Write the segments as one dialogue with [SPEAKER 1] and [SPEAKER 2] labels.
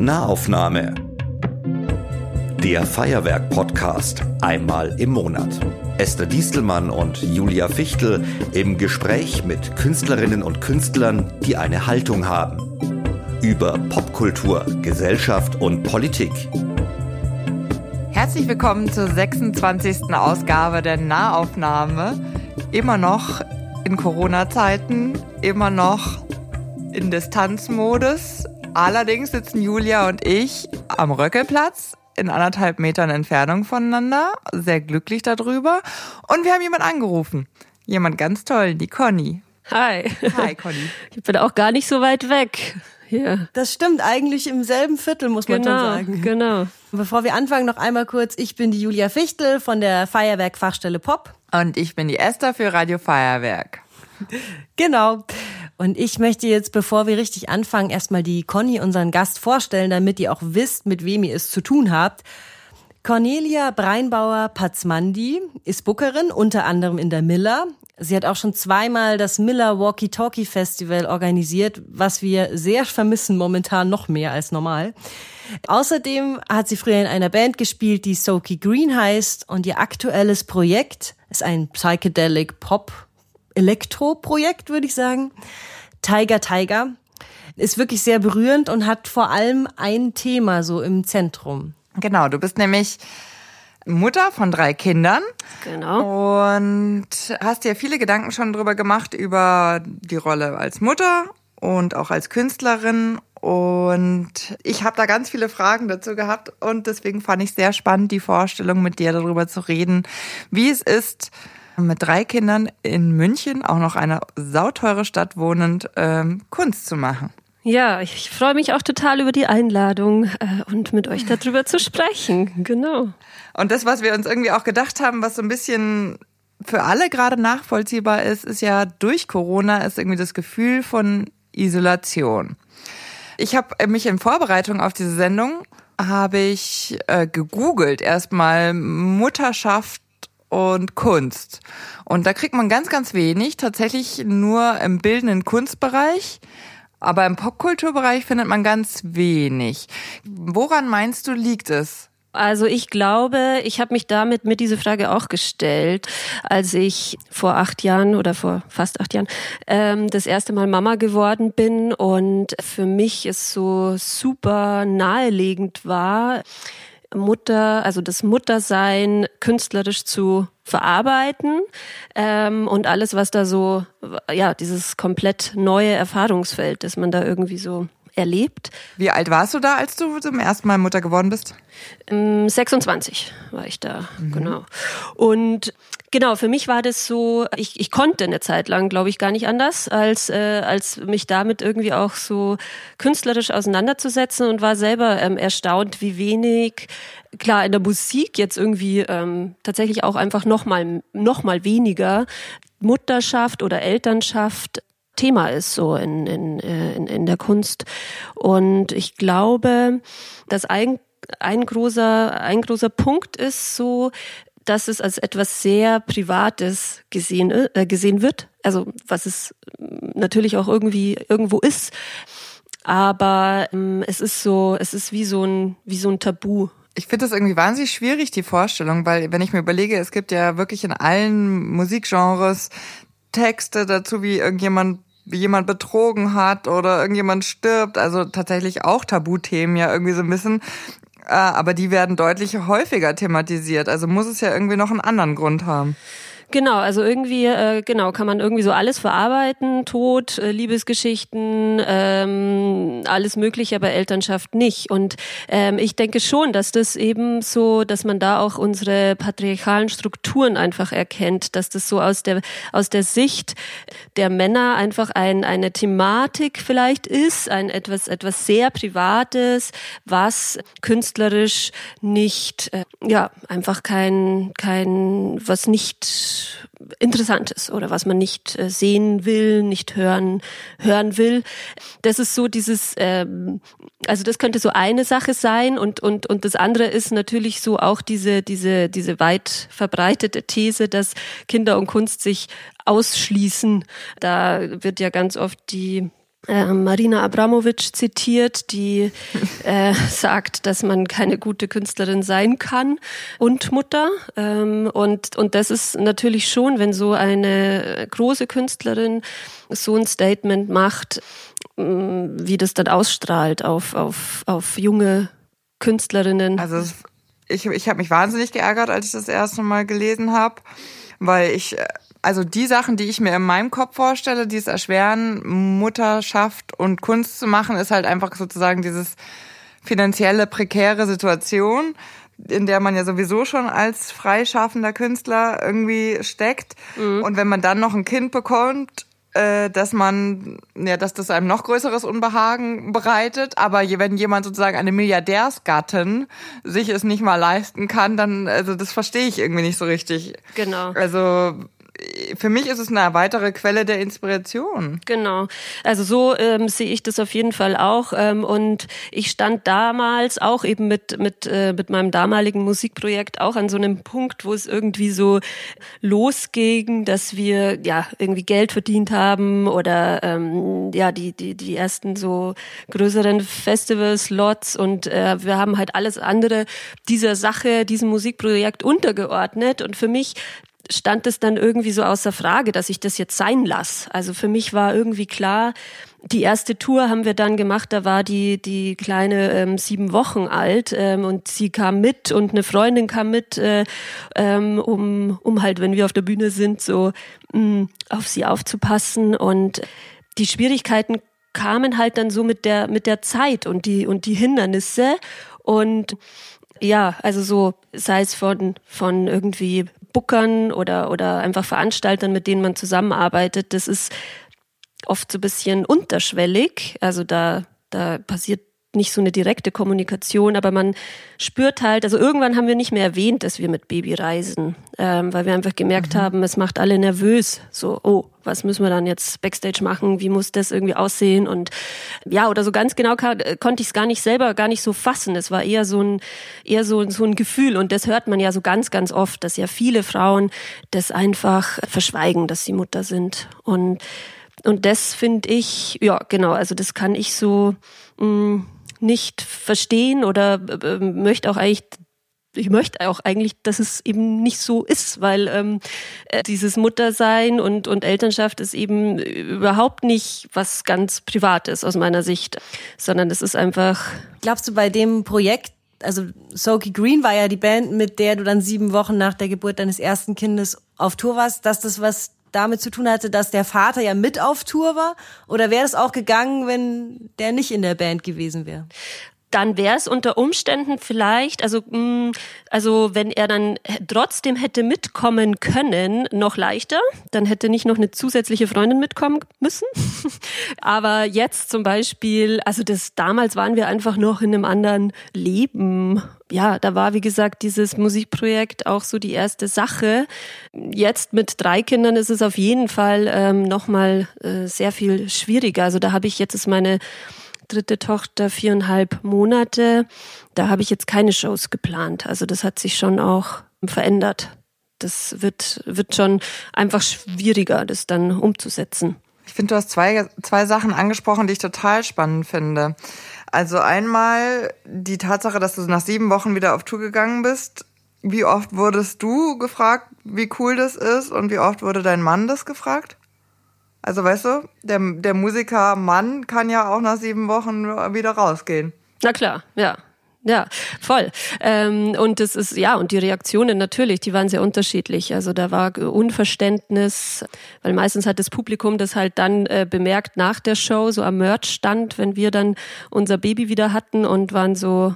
[SPEAKER 1] Nahaufnahme. Der Feuerwerk-Podcast einmal im Monat. Esther Diestelmann und Julia Fichtel im Gespräch mit Künstlerinnen und Künstlern, die eine Haltung haben. Über Popkultur, Gesellschaft und Politik.
[SPEAKER 2] Herzlich willkommen zur 26. Ausgabe der Nahaufnahme. Immer noch in Corona-Zeiten, immer noch in Distanzmodus. Allerdings sitzen Julia und ich am Röckelplatz in anderthalb Metern Entfernung voneinander, sehr glücklich darüber. Und wir haben jemanden angerufen. Jemand ganz toll, die Conny.
[SPEAKER 3] Hi.
[SPEAKER 2] Hi, Conny.
[SPEAKER 3] Ich bin auch gar nicht so weit weg. Hier.
[SPEAKER 4] Das stimmt, eigentlich im selben Viertel, muss man
[SPEAKER 3] genau,
[SPEAKER 4] schon sagen.
[SPEAKER 3] Genau.
[SPEAKER 4] Bevor wir anfangen, noch einmal kurz, ich bin die Julia Fichtel von der Feuerwerk-Fachstelle Pop.
[SPEAKER 2] Und ich bin die Esther für Radio Feuerwerk.
[SPEAKER 4] Genau. Und ich möchte jetzt, bevor wir richtig anfangen, erstmal die Conny, unseren Gast, vorstellen, damit ihr auch wisst, mit wem ihr es zu tun habt. Cornelia Breinbauer-Patzmandi ist Bookerin, unter anderem in der Miller. Sie hat auch schon zweimal das Miller Walkie Talkie Festival organisiert, was wir sehr vermissen momentan noch mehr als normal. Außerdem hat sie früher in einer Band gespielt, die Soaky Green heißt und ihr aktuelles Projekt ist ein Psychedelic Pop Elektro-Projekt, würde ich sagen. Tiger Tiger ist wirklich sehr berührend und hat vor allem ein Thema so im Zentrum.
[SPEAKER 2] Genau, du bist nämlich Mutter von drei Kindern.
[SPEAKER 3] Genau.
[SPEAKER 2] Und hast dir viele Gedanken schon drüber gemacht über die Rolle als Mutter und auch als Künstlerin. Und ich habe da ganz viele Fragen dazu gehabt und deswegen fand ich sehr spannend, die Vorstellung mit dir darüber zu reden, wie es ist, mit drei Kindern in München, auch noch eine sauteure Stadt wohnend, ähm, Kunst zu machen.
[SPEAKER 3] Ja, ich freue mich auch total über die Einladung äh, und mit euch darüber zu sprechen. Genau.
[SPEAKER 2] Und das, was wir uns irgendwie auch gedacht haben, was so ein bisschen für alle gerade nachvollziehbar ist, ist ja durch Corona ist irgendwie das Gefühl von Isolation. Ich habe mich in Vorbereitung auf diese Sendung habe ich äh, gegoogelt erstmal Mutterschaft und Kunst. Und da kriegt man ganz, ganz wenig, tatsächlich nur im bildenden Kunstbereich. Aber im Popkulturbereich findet man ganz wenig. Woran meinst du, liegt es?
[SPEAKER 3] Also ich glaube, ich habe mich damit mit dieser Frage auch gestellt, als ich vor acht Jahren oder vor fast acht Jahren ähm, das erste Mal Mama geworden bin und für mich es so super nahelegend war, Mutter, also das Muttersein künstlerisch zu verarbeiten ähm, und alles, was da so, ja, dieses komplett neue Erfahrungsfeld, das man da irgendwie so erlebt.
[SPEAKER 2] Wie alt warst du da, als du zum ersten Mal Mutter geworden bist?
[SPEAKER 3] 26 ähm, war ich da, mhm. genau. Und genau, für mich war das so, ich, ich konnte eine Zeit lang, glaube ich, gar nicht anders, als, äh, als mich damit irgendwie auch so künstlerisch auseinanderzusetzen und war selber ähm, erstaunt, wie wenig, klar, in der Musik jetzt irgendwie ähm, tatsächlich auch einfach nochmal noch mal weniger Mutterschaft oder Elternschaft Thema ist so in, in, äh, in, in der Kunst. Und ich glaube, dass ein, ein großer, ein großer Punkt ist so, dass es als etwas sehr Privates gesehen, äh, gesehen wird. Also was es natürlich auch irgendwie irgendwo ist. Aber ähm, es ist so, es ist wie so ein, wie so ein Tabu.
[SPEAKER 2] Ich finde das irgendwie wahnsinnig schwierig, die Vorstellung, weil wenn ich mir überlege, es gibt ja wirklich in allen Musikgenres Texte dazu, wie irgendjemand jemand betrogen hat oder irgendjemand stirbt. Also tatsächlich auch Tabuthemen ja irgendwie so ein bisschen. Äh, aber die werden deutlich häufiger thematisiert. Also muss es ja irgendwie noch einen anderen Grund haben.
[SPEAKER 3] Genau, also irgendwie, äh, genau, kann man irgendwie so alles verarbeiten, Tod, äh, Liebesgeschichten, ähm, alles Mögliche, aber Elternschaft nicht. Und ähm, ich denke schon, dass das eben so, dass man da auch unsere patriarchalen Strukturen einfach erkennt, dass das so aus der aus der Sicht der Männer einfach ein, eine Thematik vielleicht ist, ein etwas etwas sehr Privates, was künstlerisch nicht, äh, ja, einfach kein kein was nicht Interessantes oder was man nicht äh, sehen will, nicht hören, hören will. Das ist so dieses, ähm, also das könnte so eine Sache sein und, und, und das andere ist natürlich so auch diese, diese, diese weit verbreitete These, dass Kinder und Kunst sich ausschließen. Da wird ja ganz oft die äh, Marina Abramovic zitiert, die äh, sagt, dass man keine gute Künstlerin sein kann und Mutter. Ähm, und, und das ist natürlich schon, wenn so eine große Künstlerin so ein Statement macht, mm, wie das dann ausstrahlt auf, auf, auf junge Künstlerinnen.
[SPEAKER 2] Also ich, ich habe mich wahnsinnig geärgert, als ich das erste Mal gelesen habe, weil ich äh, also die Sachen, die ich mir in meinem Kopf vorstelle, die es erschweren, Mutterschaft und Kunst zu machen, ist halt einfach sozusagen dieses finanzielle prekäre Situation, in der man ja sowieso schon als freischaffender Künstler irgendwie steckt. Mhm. Und wenn man dann noch ein Kind bekommt, äh, dass man, ja, dass das einem noch größeres Unbehagen bereitet. Aber wenn jemand sozusagen eine Milliardärsgattin sich es nicht mal leisten kann, dann, also das verstehe ich irgendwie nicht so richtig.
[SPEAKER 3] Genau.
[SPEAKER 2] Also für mich ist es eine weitere Quelle der Inspiration.
[SPEAKER 3] Genau. Also so ähm, sehe ich das auf jeden Fall auch. Ähm, und ich stand damals auch eben mit, mit, äh, mit meinem damaligen Musikprojekt auch an so einem Punkt, wo es irgendwie so losging, dass wir ja irgendwie Geld verdient haben oder ähm, ja, die, die, die ersten so größeren Festival-Slots und äh, wir haben halt alles andere dieser Sache, diesem Musikprojekt untergeordnet. Und für mich stand es dann irgendwie so außer Frage, dass ich das jetzt sein lasse. Also für mich war irgendwie klar, die erste Tour haben wir dann gemacht, da war die, die kleine ähm, sieben Wochen alt ähm, und sie kam mit und eine Freundin kam mit, äh, ähm, um, um halt, wenn wir auf der Bühne sind, so mh, mm, auf sie aufzupassen. Und die Schwierigkeiten kamen halt dann so mit der, mit der Zeit und die, und die Hindernisse. Und ja, also so, sei es von, von irgendwie Bookern oder, oder einfach Veranstaltern, mit denen man zusammenarbeitet, das ist oft so ein bisschen unterschwellig. Also da, da passiert nicht so eine direkte Kommunikation, aber man spürt halt, also irgendwann haben wir nicht mehr erwähnt, dass wir mit Baby reisen, ähm, weil wir einfach gemerkt mhm. haben, es macht alle nervös. So, oh, was müssen wir dann jetzt backstage machen? Wie muss das irgendwie aussehen? Und ja, oder so ganz genau kann, konnte ich es gar nicht selber, gar nicht so fassen. Es war eher so ein, eher so, so ein Gefühl. Und das hört man ja so ganz, ganz oft, dass ja viele Frauen das einfach verschweigen, dass sie Mutter sind. Und und das finde ich, ja, genau, also das kann ich so mh, mm, nicht verstehen oder äh, möchte auch eigentlich ich möchte auch eigentlich, dass es eben nicht so ist, weil ähm, äh, dieses Muttersein und, und Elternschaft ist eben überhaupt nicht was ganz Privates aus meiner Sicht, sondern es ist einfach.
[SPEAKER 4] Glaubst du bei dem Projekt, also Soki Green war ja die Band, mit der du dann sieben Wochen nach der Geburt deines ersten Kindes auf Tour warst, dass das was damit zu tun hatte, dass der Vater ja mit auf Tour war? Oder wäre es auch gegangen, wenn der nicht in der Band gewesen wäre?
[SPEAKER 3] dann wäre es unter Umständen vielleicht, also, mh, mm, also wenn er dann trotzdem hätte mitkommen können, noch leichter. Dann hätte nicht noch eine zusätzliche Freundin mitkommen müssen. Aber jetzt zum Beispiel, also das damals waren wir einfach noch in einem anderen Leben. Ja, da war wie gesagt dieses Musikprojekt auch so die erste Sache. Jetzt mit drei Kindern ist es auf jeden Fall ähm, noch mal äh, sehr viel schwieriger. Also da habe ich jetzt ist meine dritte Tochter viereinhalb Monate. Da habe ich jetzt keine Shows geplant. Also das hat sich schon auch verändert. Das wird, wird schon einfach schwieriger, das dann umzusetzen.
[SPEAKER 2] Ich finde, du hast zwei, zwei Sachen angesprochen, die ich total spannend finde. Also einmal die Tatsache, dass du nach sieben Wochen wieder auf Tour gegangen bist. Wie oft wurdest du gefragt, wie cool das ist und wie oft wurde dein Mann das gefragt? Also weißt du, der, der Musiker Mann kann ja auch nach sieben Wochen wieder rausgehen.
[SPEAKER 3] Na klar, ja. Ja, voll. Ähm, und es ist, ja, und die Reaktionen natürlich, die waren sehr unterschiedlich. Also da war Unverständnis, weil meistens hat das Publikum das halt dann äh, bemerkt nach der Show, so am Merch-Stand, wenn wir dann unser Baby wieder hatten und waren so,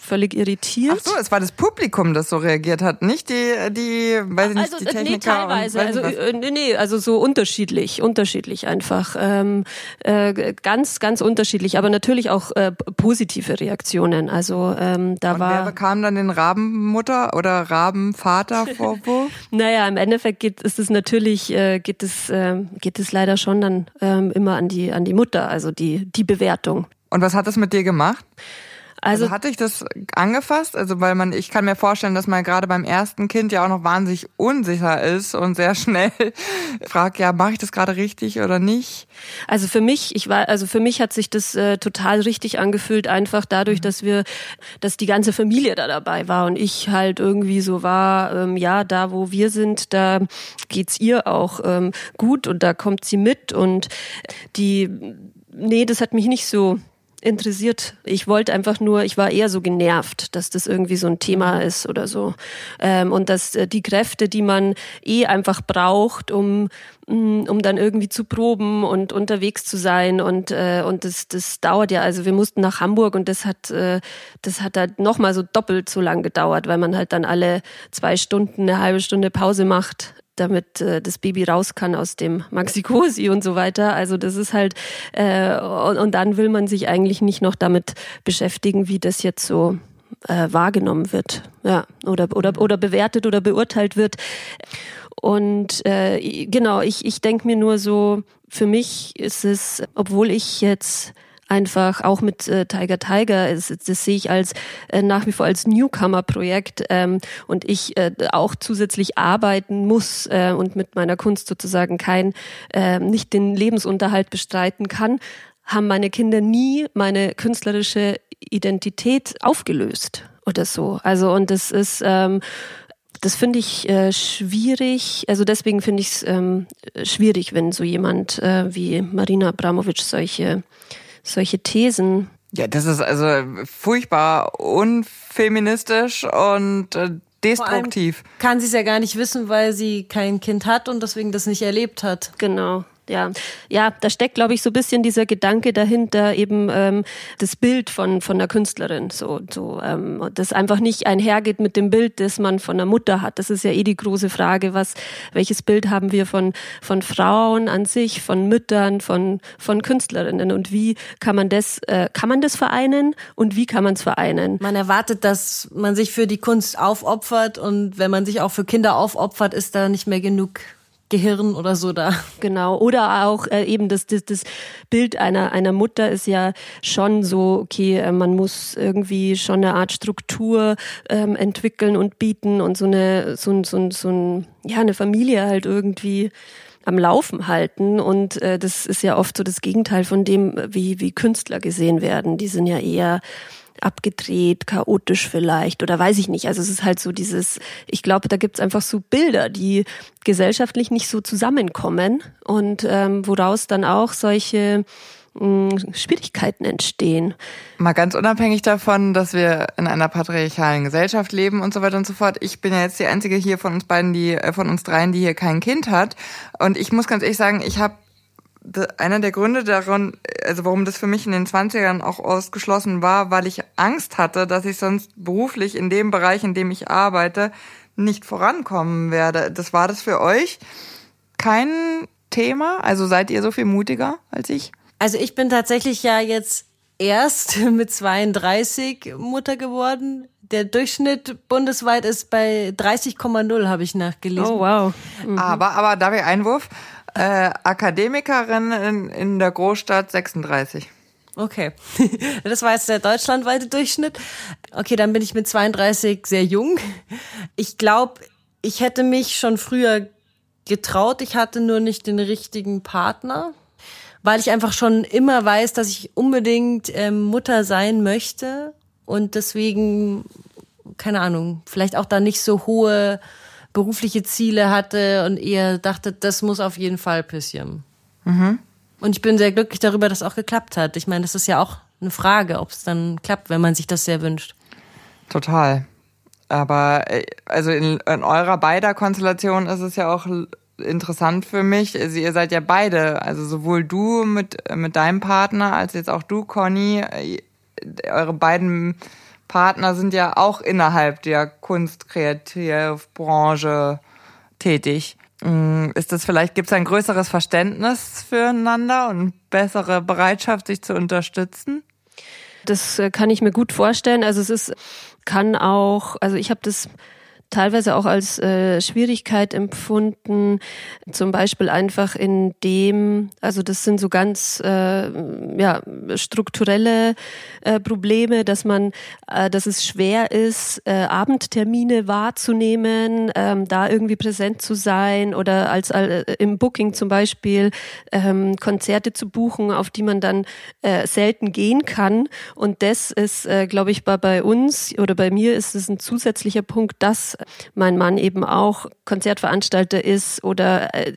[SPEAKER 3] völlig irritiert.
[SPEAKER 2] Ach so, es war das Publikum, das so reagiert hat, nicht die, die, weiß ich nicht,
[SPEAKER 3] also,
[SPEAKER 2] die Techniker.
[SPEAKER 3] Nee, teilweise, also, äh, nee, nee, also so unterschiedlich, unterschiedlich einfach, ähm, äh, ganz, ganz unterschiedlich, aber natürlich auch äh, positive Reaktionen. Also ähm, da
[SPEAKER 2] Und
[SPEAKER 3] war.
[SPEAKER 2] Wer bekam dann den Rabenmutter oder Rabenvater Vorwurf?
[SPEAKER 3] naja, im Endeffekt geht ist es natürlich, äh, geht es, äh, geht es leider schon dann ähm, immer an die, an die Mutter, also die, die Bewertung.
[SPEAKER 2] Und was hat das mit dir gemacht? Also, also hatte ich das angefasst? Also weil man, ich kann mir vorstellen, dass man gerade beim ersten Kind ja auch noch wahnsinnig unsicher ist und sehr schnell fragt, ja, mache ich das gerade richtig oder nicht?
[SPEAKER 3] Also für mich, ich war, also für mich hat sich das äh, total richtig angefühlt, einfach dadurch, mhm. dass wir, dass die ganze Familie da dabei war und ich halt irgendwie so war, ähm, ja, da wo wir sind, da geht's ihr auch ähm, gut und da kommt sie mit und die, nee, das hat mich nicht so interessiert. Ich wollte einfach nur, ich war eher so genervt, dass das irgendwie so ein Thema ist oder so. Ähm, und dass äh, die Kräfte, die man eh einfach braucht, um, mm, um dann irgendwie zu proben und unterwegs zu sein. Und, äh, und das, das dauert ja, also wir mussten nach Hamburg und das hat, äh, das hat halt nochmal so doppelt so lang gedauert, weil man halt dann alle zwei Stunden eine halbe Stunde Pause macht damit äh, das Baby raus kann aus dem Maxikosi und so weiter. Also das ist halt, äh, und, und dann will man sich eigentlich nicht noch damit beschäftigen, wie das jetzt so äh, wahrgenommen wird, ja, oder, oder, oder bewertet oder beurteilt wird. Und äh, genau, ich, ich denke mir nur so, für mich ist es, obwohl ich jetzt einfach auch mit äh, Tiger Tiger, das, das sehe ich als äh, nach wie vor als Newcomer-Projekt ähm, und ich äh, auch zusätzlich arbeiten muss äh, und mit meiner Kunst sozusagen kein äh, nicht den Lebensunterhalt bestreiten kann, haben meine Kinder nie meine künstlerische Identität aufgelöst oder so. Also und das ist ähm, das finde ich äh, schwierig. Also deswegen finde ich es ähm, schwierig, wenn so jemand äh, wie Marina Abramovic solche solche Thesen.
[SPEAKER 2] Ja, das ist also furchtbar unfeministisch und äh, destruktiv.
[SPEAKER 4] Kann sie es ja gar nicht wissen, weil sie kein Kind hat und deswegen das nicht erlebt hat.
[SPEAKER 3] Genau ja, ja, da steckt, glaube ich, so ein bisschen dieser Gedanke dahinter, eben ähm, das Bild von von der Künstlerin, so, so, ähm, das einfach nicht einhergeht mit dem Bild, das man von der Mutter hat. Das ist ja eh die große Frage, was, welches Bild haben wir von von Frauen an sich, von Müttern, von von Künstlerinnen? Und wie kann man das, äh, kann man das vereinen? Und wie kann man es vereinen?
[SPEAKER 4] Man erwartet, dass man sich für die Kunst aufopfert. Und wenn man sich auch für Kinder aufopfert, ist da nicht mehr genug Gehirn oder so da.
[SPEAKER 3] Genau. Oder auch äh, eben das, das, das Bild einer, einer Mutter ist ja schon so, okay, äh, man muss irgendwie schon eine Art Struktur ähm, entwickeln und bieten und so eine, so, so, so ein, ja, eine Familie halt irgendwie am Laufen halten. Und äh, das ist ja oft so das Gegenteil von dem, wie, wie Künstler gesehen werden. Die sind ja eher abgedreht, chaotisch vielleicht oder weiß ich nicht. Also es ist halt so dieses, ich glaube, da gibt's einfach so Bilder, die gesellschaftlich nicht so zusammenkommen und ähm, woraus dann auch solche hm, Schwierigkeiten entstehen.
[SPEAKER 2] Mal ganz unabhängig davon, dass wir in einer patriarchalen Gesellschaft leben und so weiter und so fort. Ich bin ja jetzt die einzige hier von uns beiden, die äh, von uns dreien, die hier kein Kind hat. Und ich muss ganz ehrlich sagen, ich habe einer der Gründe daran, also warum das für mich in den 20ern auch ausgeschlossen war, weil ich Angst hatte, dass ich sonst beruflich in dem Bereich, in dem ich arbeite, nicht vorankommen werde. Das war das für euch kein Thema? Also seid ihr so viel mutiger als ich?
[SPEAKER 4] Also ich bin tatsächlich ja jetzt erst mit 32 Mutter geworden. Der Durchschnitt bundesweit ist bei 30,0, habe ich nachgelesen.
[SPEAKER 3] Oh wow.
[SPEAKER 2] Mhm. Aber, aber darf ich Einwurf? Äh, Akademikerin in, in der Großstadt 36.
[SPEAKER 4] Okay. Das war jetzt der deutschlandweite Durchschnitt. Okay, dann bin ich mit 32 sehr jung. Ich glaube, ich hätte mich schon früher getraut. Ich hatte nur nicht den richtigen Partner, weil ich einfach schon immer weiß, dass ich unbedingt ähm, Mutter sein möchte und deswegen, keine Ahnung, vielleicht auch da nicht so hohe berufliche Ziele hatte und eher dachte, das muss auf jeden Fall passieren. Mhm. Und ich bin sehr glücklich darüber, dass es auch geklappt hat. Ich meine, das ist ja auch eine Frage, ob es dann klappt, wenn man sich das sehr wünscht.
[SPEAKER 2] Total. Aber äh, also in, in eurer beider Konstellation ist es ja auch interessant für mich. Also ihr seid ja beide, also sowohl du mit, mit deinem Partner als jetzt auch du, Conny, äh, eure beiden Partner sind ja auch innerhalb der Kunst-Kreativbranche tätig. Mm, ist das vielleicht, gibt es ein größeres Verständnis füreinander und bessere Bereitschaft, sich zu unterstützen?
[SPEAKER 3] Das äh, kann ich mir gut vorstellen. Also es ist, kann auch, also ich habe das teilweise auch als äh, Schwierigkeit empfunden, zum Beispiel einfach in dem, also das sind so ganz äh, ja, strukturelle äh, Probleme, dass man, äh, dass es schwer ist, äh, Abendtermine wahrzunehmen, ähm, da irgendwie präsent zu sein oder als äh, im Booking zum Beispiel ähm, Konzerte zu buchen, auf die man dann äh, selten gehen kann. Und das ist, äh, glaube ich, bei, bei uns oder bei mir ist es ein zusätzlicher Punkt, dass mein Mann eben auch Konzertveranstalter ist oder äh,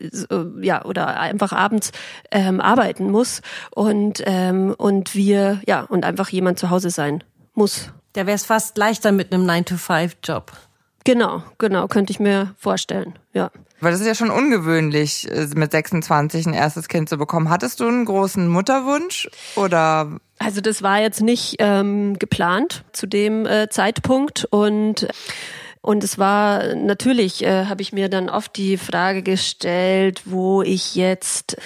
[SPEAKER 3] ja oder einfach abends ähm, arbeiten muss und ähm, und wir ja und einfach jemand zu Hause sein muss.
[SPEAKER 4] Da wäre es fast leichter mit einem 9-to-5-Job.
[SPEAKER 3] Genau, genau, könnte ich mir vorstellen, ja.
[SPEAKER 2] Weil das ist ja schon ungewöhnlich, äh, mit 26 ein erstes Kind zu bekommen. Hattest du einen großen Mutterwunsch oder?
[SPEAKER 3] Also das war jetzt nicht ähm, geplant zu dem äh, Zeitpunkt und und es war natürlich, äh, habe ich mir dann oft die Frage gestellt, wo ich jetzt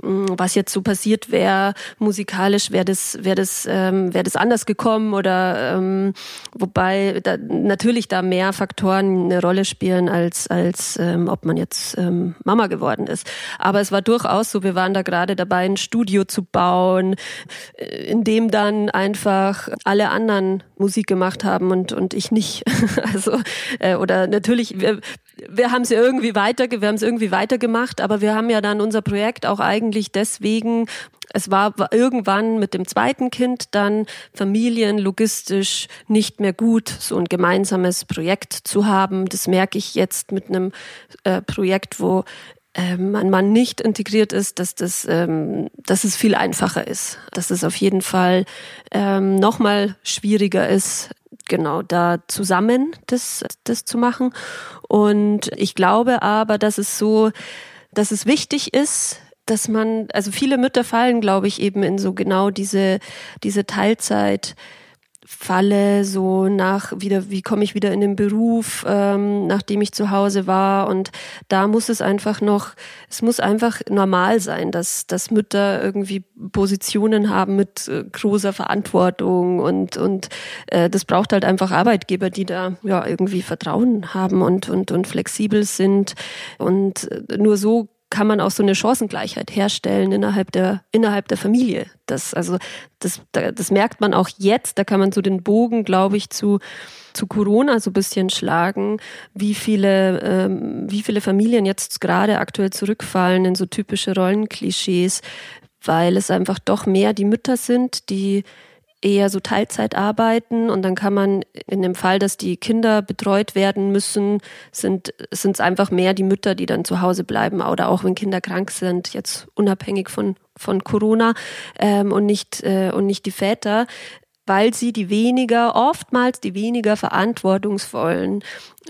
[SPEAKER 3] was jetzt so passiert wäre, musikalisch wäre das, wäre das, ähm, wäre das anders gekommen oder ähm, wobei da, natürlich da mehr Faktoren eine Rolle spielen als als ähm, ob man jetzt ähm, Mama geworden ist. Aber es war durchaus so, wir waren da gerade dabei, ein Studio zu bauen, äh, in dem dann einfach alle anderen Musik gemacht haben und und ich nicht. also äh, oder natürlich wir, wir haben es irgendwie weiter, wir haben es irgendwie weitergemacht, aber wir haben ja dann unser Projekt auch eigentlich deswegen, es war irgendwann mit dem zweiten Kind dann familienlogistisch nicht mehr gut, so ein gemeinsames Projekt zu haben. Das merke ich jetzt mit einem äh, Projekt, wo ähm, ein Mann nicht integriert ist, dass das, ähm, dass es viel einfacher ist, dass es auf jeden Fall ähm, noch mal schwieriger ist, genau da zusammen das, das zu machen. Und ich glaube aber, dass es so, dass es wichtig ist, dass man, also viele Mütter fallen, glaube ich, eben in so genau diese, diese Teilzeit, falle, so nach wieder, wie komme ich wieder in den Beruf, ähm, nachdem ich zu Hause war. Und da muss es einfach noch, es muss einfach normal sein, dass, dass Mütter irgendwie Positionen haben mit äh, großer Verantwortung und, und äh, das braucht halt einfach Arbeitgeber, die da ja irgendwie Vertrauen haben und, und, und flexibel sind. Und äh, nur so kann man auch so eine Chancengleichheit herstellen innerhalb der, innerhalb der Familie. Das, also, das, das merkt man auch jetzt. Da kann man so den Bogen, glaube ich, zu, zu Corona so ein bisschen schlagen, wie viele, ähm, wie viele Familien jetzt gerade aktuell zurückfallen in so typische Rollenklischees, weil es einfach doch mehr die Mütter sind, die eher so Teilzeit arbeiten und dann kann man in dem Fall, dass die Kinder betreut werden müssen, sind es einfach mehr die Mütter, die dann zu Hause bleiben oder auch wenn Kinder krank sind, jetzt unabhängig von von Corona ähm, und nicht äh, und nicht die Väter, weil sie die weniger oftmals die weniger verantwortungsvollen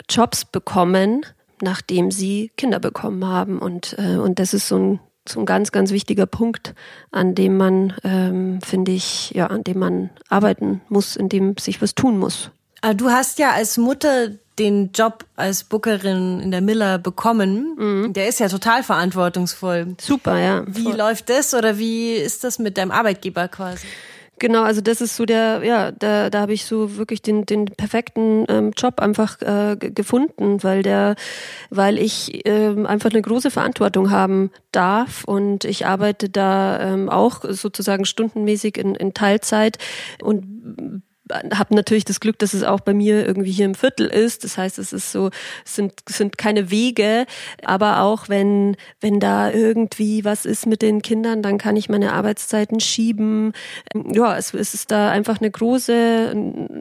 [SPEAKER 3] Jobs bekommen, nachdem sie Kinder bekommen haben. Und äh, und das ist so ein so ein ganz, ganz wichtiger Punkt, an dem man, ähm, finde ich, ja, an dem man arbeiten muss, in dem sich was tun muss.
[SPEAKER 4] Ah, du hast ja als Mutter den Job als Bookerin in der Miller bekommen. Mhm. Der ist ja total verantwortungsvoll.
[SPEAKER 3] Super, ja.
[SPEAKER 4] Wie voll. läuft das oder wie ist das mit deinem Arbeitgeber quasi?
[SPEAKER 3] Genau, also das ist so der, ja, da, da habe ich so wirklich den, den perfekten ähm, Job einfach äh, gefunden, weil der, weil ich ähm, einfach eine große Verantwortung haben darf. Und ich arbeite da ähm, auch sozusagen stundenmäßig in, in Teilzeit und habe natürlich das Glück, dass es auch bei mir irgendwie hier im Viertel ist. Das heißt, es ist so, es sind, sind keine Wege, aber auch wenn, wenn da irgendwie was ist mit den Kindern, dann kann ich meine Arbeitszeiten schieben. Ja, es, es ist da einfach eine große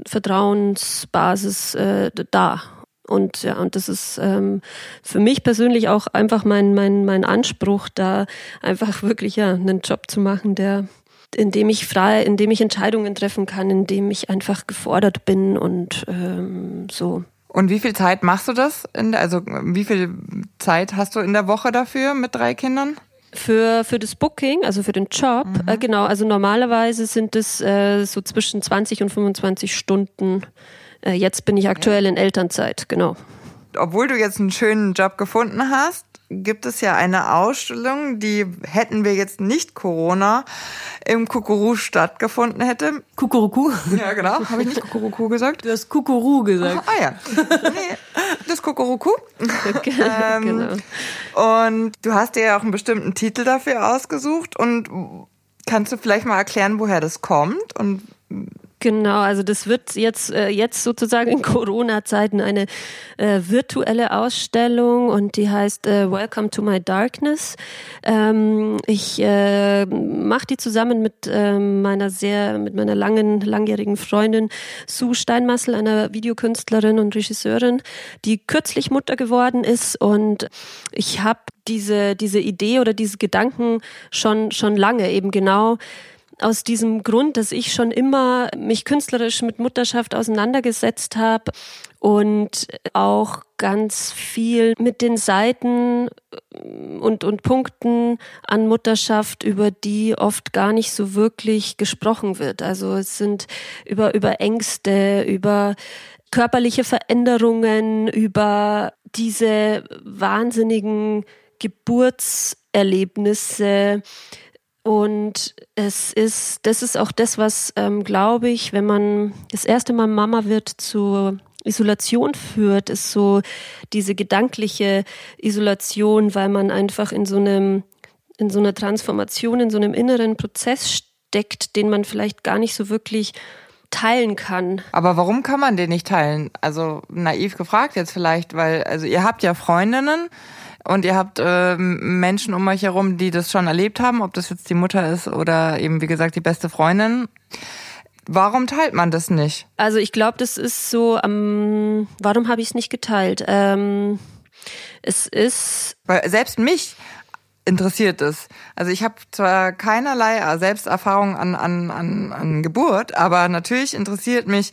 [SPEAKER 3] Vertrauensbasis äh, da. Und ja, und das ist ähm, für mich persönlich auch einfach mein, mein, mein Anspruch, da einfach wirklich ja einen Job zu machen, der in dem ich frei, in dem ich Entscheidungen treffen kann, in dem ich einfach gefordert bin und ähm, so.
[SPEAKER 2] Und wie viel Zeit machst du das? Der, also wie viel Zeit hast du in der Woche dafür mit drei Kindern?
[SPEAKER 3] Für, für das Booking, also für den Job, mhm. äh, genau, also normalerweise sind es äh, so zwischen 20 und 25 Stunden. Äh, jetzt bin ich aktuell in Elternzeit, genau.
[SPEAKER 2] Obwohl du jetzt einen schönen Job gefunden hast, gibt es ja eine Ausstellung, die hätten wir jetzt nicht Corona im Kukuru stattgefunden hätte.
[SPEAKER 4] Kukuruku?
[SPEAKER 2] Ja, genau. Habe ich nicht Kukuruku gesagt?
[SPEAKER 4] Du hast Kukuru gesagt.
[SPEAKER 2] Ah ja. Nee, das Kukuruku. ähm,
[SPEAKER 3] genau.
[SPEAKER 2] Und du hast dir ja auch einen bestimmten Titel dafür ausgesucht und kannst du vielleicht mal erklären, woher das kommt und
[SPEAKER 3] Genau, also das wird jetzt äh, jetzt sozusagen in Corona-Zeiten eine äh, virtuelle Ausstellung und die heißt äh, Welcome to My Darkness. Ähm, ich äh, mache die zusammen mit äh, meiner sehr mit meiner langen langjährigen Freundin Sue Steinmassel, einer Videokünstlerin und Regisseurin, die kürzlich Mutter geworden ist und ich habe diese diese Idee oder diese Gedanken schon schon lange eben genau aus diesem Grund, dass ich schon immer mich künstlerisch mit Mutterschaft auseinandergesetzt habe und auch ganz viel mit den Seiten äh, und, und Punkten an Mutterschaft, über die oft gar nicht so wirklich gesprochen wird. Also es sind über, über Ängste, über körperliche Veränderungen, über diese wahnsinnigen Geburtserlebnisse, und es ist, das ist auch das, was, ähm, glaube ich, wenn man das erste Mal Mama wird, zur Isolation führt, ist so diese gedankliche Isolation, weil man einfach in so einem, in so einer Transformation, in so einem inneren Prozess steckt, den man vielleicht gar nicht so wirklich teilen kann.
[SPEAKER 2] Aber warum kann man den nicht teilen? Also naiv gefragt jetzt vielleicht, weil, also ihr habt ja Freundinnen, und ihr habt äh, Menschen um euch herum, die das schon erlebt haben, ob das jetzt die Mutter ist oder eben, wie gesagt, die beste Freundin. Warum teilt man das nicht?
[SPEAKER 3] Also ich glaube, das ist so, ähm, warum habe ich es nicht geteilt? Ähm, es ist...
[SPEAKER 2] Weil selbst mich interessiert es. Also ich habe zwar keinerlei Selbsterfahrung an, an, an, an Geburt, aber natürlich interessiert mich,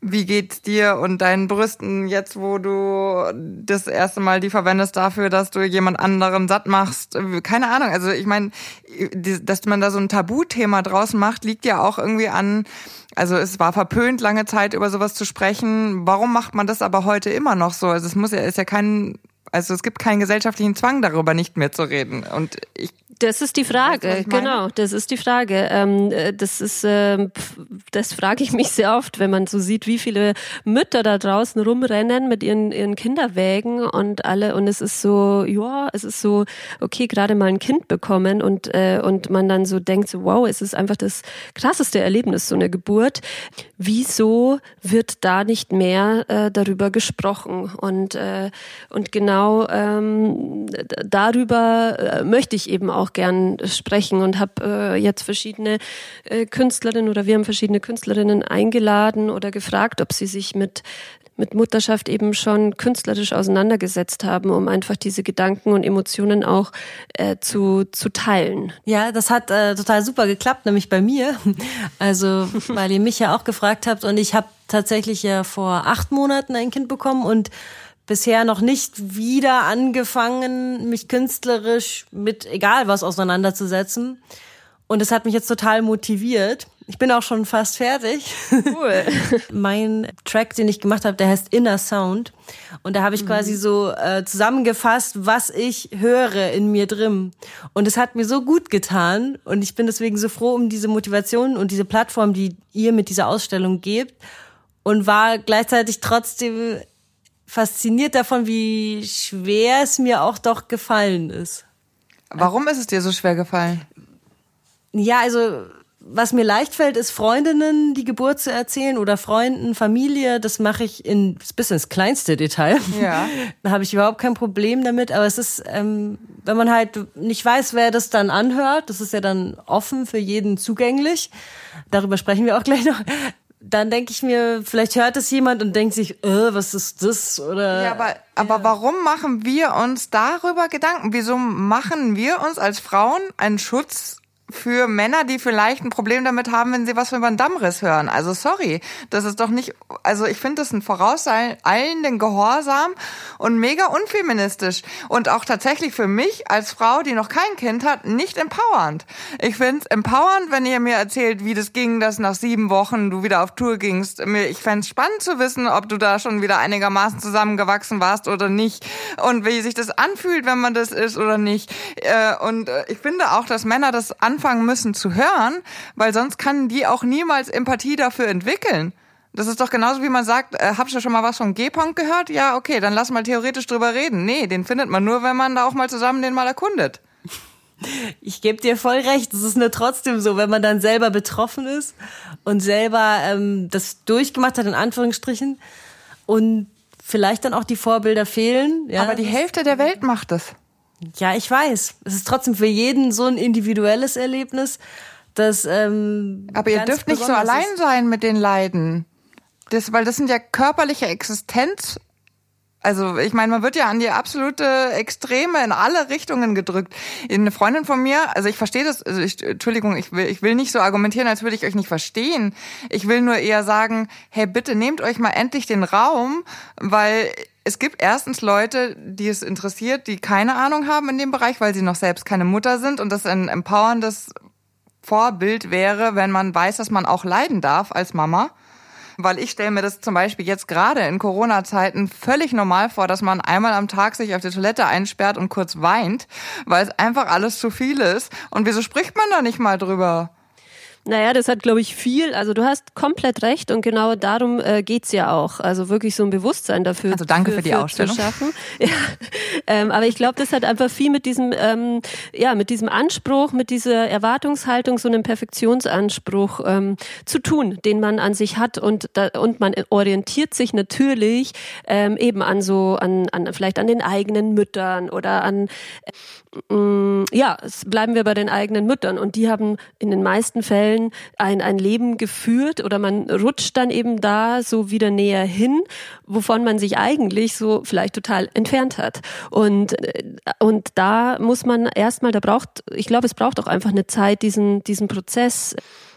[SPEAKER 2] wie geht's dir und deinen Brüsten jetzt, wo du das erste Mal die verwendest dafür, dass du jemand anderen satt machst? Keine Ahnung. Also ich meine, dass man da so ein Tabuthema draußen macht, liegt ja auch irgendwie an, also es war verpönt, lange Zeit über sowas zu sprechen. Warum macht man das aber heute immer noch so? Also es muss ja, ist ja kein, also es gibt keinen gesellschaftlichen Zwang darüber nicht mehr zu reden. Und ich
[SPEAKER 3] das ist die Frage, weißt genau, das ist die Frage. Ähm, äh, das ist, äh, das frage ich mich sehr oft, wenn man so sieht, wie viele Mütter da draußen rumrennen mit ihren, ihren Kinderwägen und alle, und es ist so, ja, es ist so, okay, gerade mal ein Kind bekommen und, äh, und man dann so denkt, so, wow, es ist einfach das krasseste Erlebnis, so eine Geburt. Wieso wird da nicht mehr äh, darüber gesprochen? Und, äh, und genau ähm, darüber äh, möchte ich eben auch auch gern sprechen und habe äh, jetzt verschiedene äh, Künstlerinnen oder wir haben verschiedene Künstlerinnen eingeladen oder gefragt, ob sie sich mit mit Mutterschaft eben schon künstlerisch auseinandergesetzt haben, um einfach diese Gedanken und Emotionen auch äh, zu, zu teilen.
[SPEAKER 4] Ja, das hat äh, total super geklappt, nämlich bei mir. Also, weil ihr mich ja auch gefragt habt und ich habe tatsächlich ja vor acht Monaten ein Kind bekommen und bisher noch nicht wieder angefangen, mich künstlerisch mit egal was auseinanderzusetzen. Und es hat mich jetzt total motiviert. Ich bin auch schon fast fertig. Cool. mein Track, den ich gemacht habe, der heißt Inner Sound. Und da habe ich mhm. quasi so äh, zusammengefasst, was ich höre in mir drin. Und es hat mir so gut getan. Und ich bin deswegen so froh um diese Motivation und diese Plattform, die ihr mit dieser Ausstellung gebt. Und war gleichzeitig trotzdem fasziniert davon, wie schwer es mir auch doch gefallen ist.
[SPEAKER 2] Warum ist es dir so schwer gefallen?
[SPEAKER 4] Ja, also was mir leicht fällt, ist Freundinnen die Geburt zu erzählen oder Freunden, Familie. Das mache ich in bis ins kleinste Detail. Ja. da habe ich überhaupt kein Problem damit. Aber es ist, ähm, wenn man halt nicht weiß, wer das dann anhört, das ist ja dann offen für jeden zugänglich. Darüber sprechen wir auch gleich noch dann denke ich mir, vielleicht hört es jemand und denkt sich, äh, was ist das? Oder
[SPEAKER 2] ja, aber, aber warum machen wir uns darüber Gedanken? Wieso machen wir uns als Frauen einen Schutz für Männer, die vielleicht ein Problem damit haben, wenn sie was über einen Dammriss hören. Also sorry, das ist doch nicht, also ich finde das ein vorauseilenden Gehorsam und mega unfeministisch und auch tatsächlich für mich als Frau, die noch kein Kind hat, nicht empowernd. Ich finde es empowernd, wenn ihr mir erzählt, wie das ging, dass nach sieben Wochen du wieder auf Tour gingst. Ich fände es spannend zu wissen, ob du da schon wieder einigermaßen zusammengewachsen warst oder nicht und wie sich das anfühlt, wenn man das ist oder nicht. Äh, und äh, ich finde auch, dass Männer das anfangen müssen zu hören, weil sonst kann die auch niemals Empathie dafür entwickeln. Das ist doch genauso wie man sagt, äh, habt ihr schon mal was vom G-Punk gehört? Ja, okay, dann lass mal theoretisch drüber reden. Nee, den findet man nur, wenn man da auch mal zusammen den mal erkundet.
[SPEAKER 4] Ich gebe dir voll recht. Es ist nur trotzdem so, wenn man dann selber betroffen ist und selber ähm, das durchgemacht hat, in Anführungsstrichen, und vielleicht dann auch die Vorbilder fehlen.
[SPEAKER 2] Ja, Aber die Hälfte der Welt macht das.
[SPEAKER 4] Ja, ich weiß. Es ist trotzdem für jeden so ein individuelles Erlebnis, dass. Ähm,
[SPEAKER 2] Aber ihr dürft nicht so allein sein mit den Leiden. Das, weil das sind ja körperliche Existenz. Also ich meine, man wird ja an die absolute Extreme in alle Richtungen gedrückt. Eine Freundin von mir, also ich verstehe das, also ich, Entschuldigung, ich will, ich will nicht so argumentieren, als würde ich euch nicht verstehen. Ich will nur eher sagen, hey, bitte nehmt euch mal endlich den Raum, weil es gibt erstens Leute, die es interessiert, die keine Ahnung haben in dem Bereich, weil sie noch selbst keine Mutter sind und das ein empowerndes Vorbild wäre, wenn man weiß, dass man auch leiden darf als Mama. Weil ich stelle mir das zum Beispiel jetzt gerade in Corona-Zeiten völlig normal vor, dass man einmal am Tag sich auf die Toilette einsperrt und kurz weint, weil es einfach alles zu viel ist. Und wieso spricht man da nicht mal drüber?
[SPEAKER 3] Naja, das hat, glaube ich, viel. Also du hast komplett recht und genau darum äh, geht's ja auch. Also wirklich so ein Bewusstsein dafür.
[SPEAKER 2] Also danke für, für die für Ausstellung.
[SPEAKER 3] Zu schaffen. Ja. Ähm, aber ich glaube, das hat einfach viel mit diesem, ähm, ja, mit diesem Anspruch, mit dieser Erwartungshaltung, so einem Perfektionsanspruch ähm, zu tun, den man an sich hat und da, und man orientiert sich natürlich ähm, eben an so, an, an vielleicht an den eigenen Müttern oder an ja, bleiben wir bei den eigenen Müttern und die haben in den meisten Fällen ein, ein Leben geführt oder man rutscht dann eben da so wieder näher hin, wovon man sich eigentlich so vielleicht total entfernt hat. Und, äh, und da muss man erstmal, da braucht, ich glaube, es braucht auch einfach eine Zeit, diesen, diesen Prozess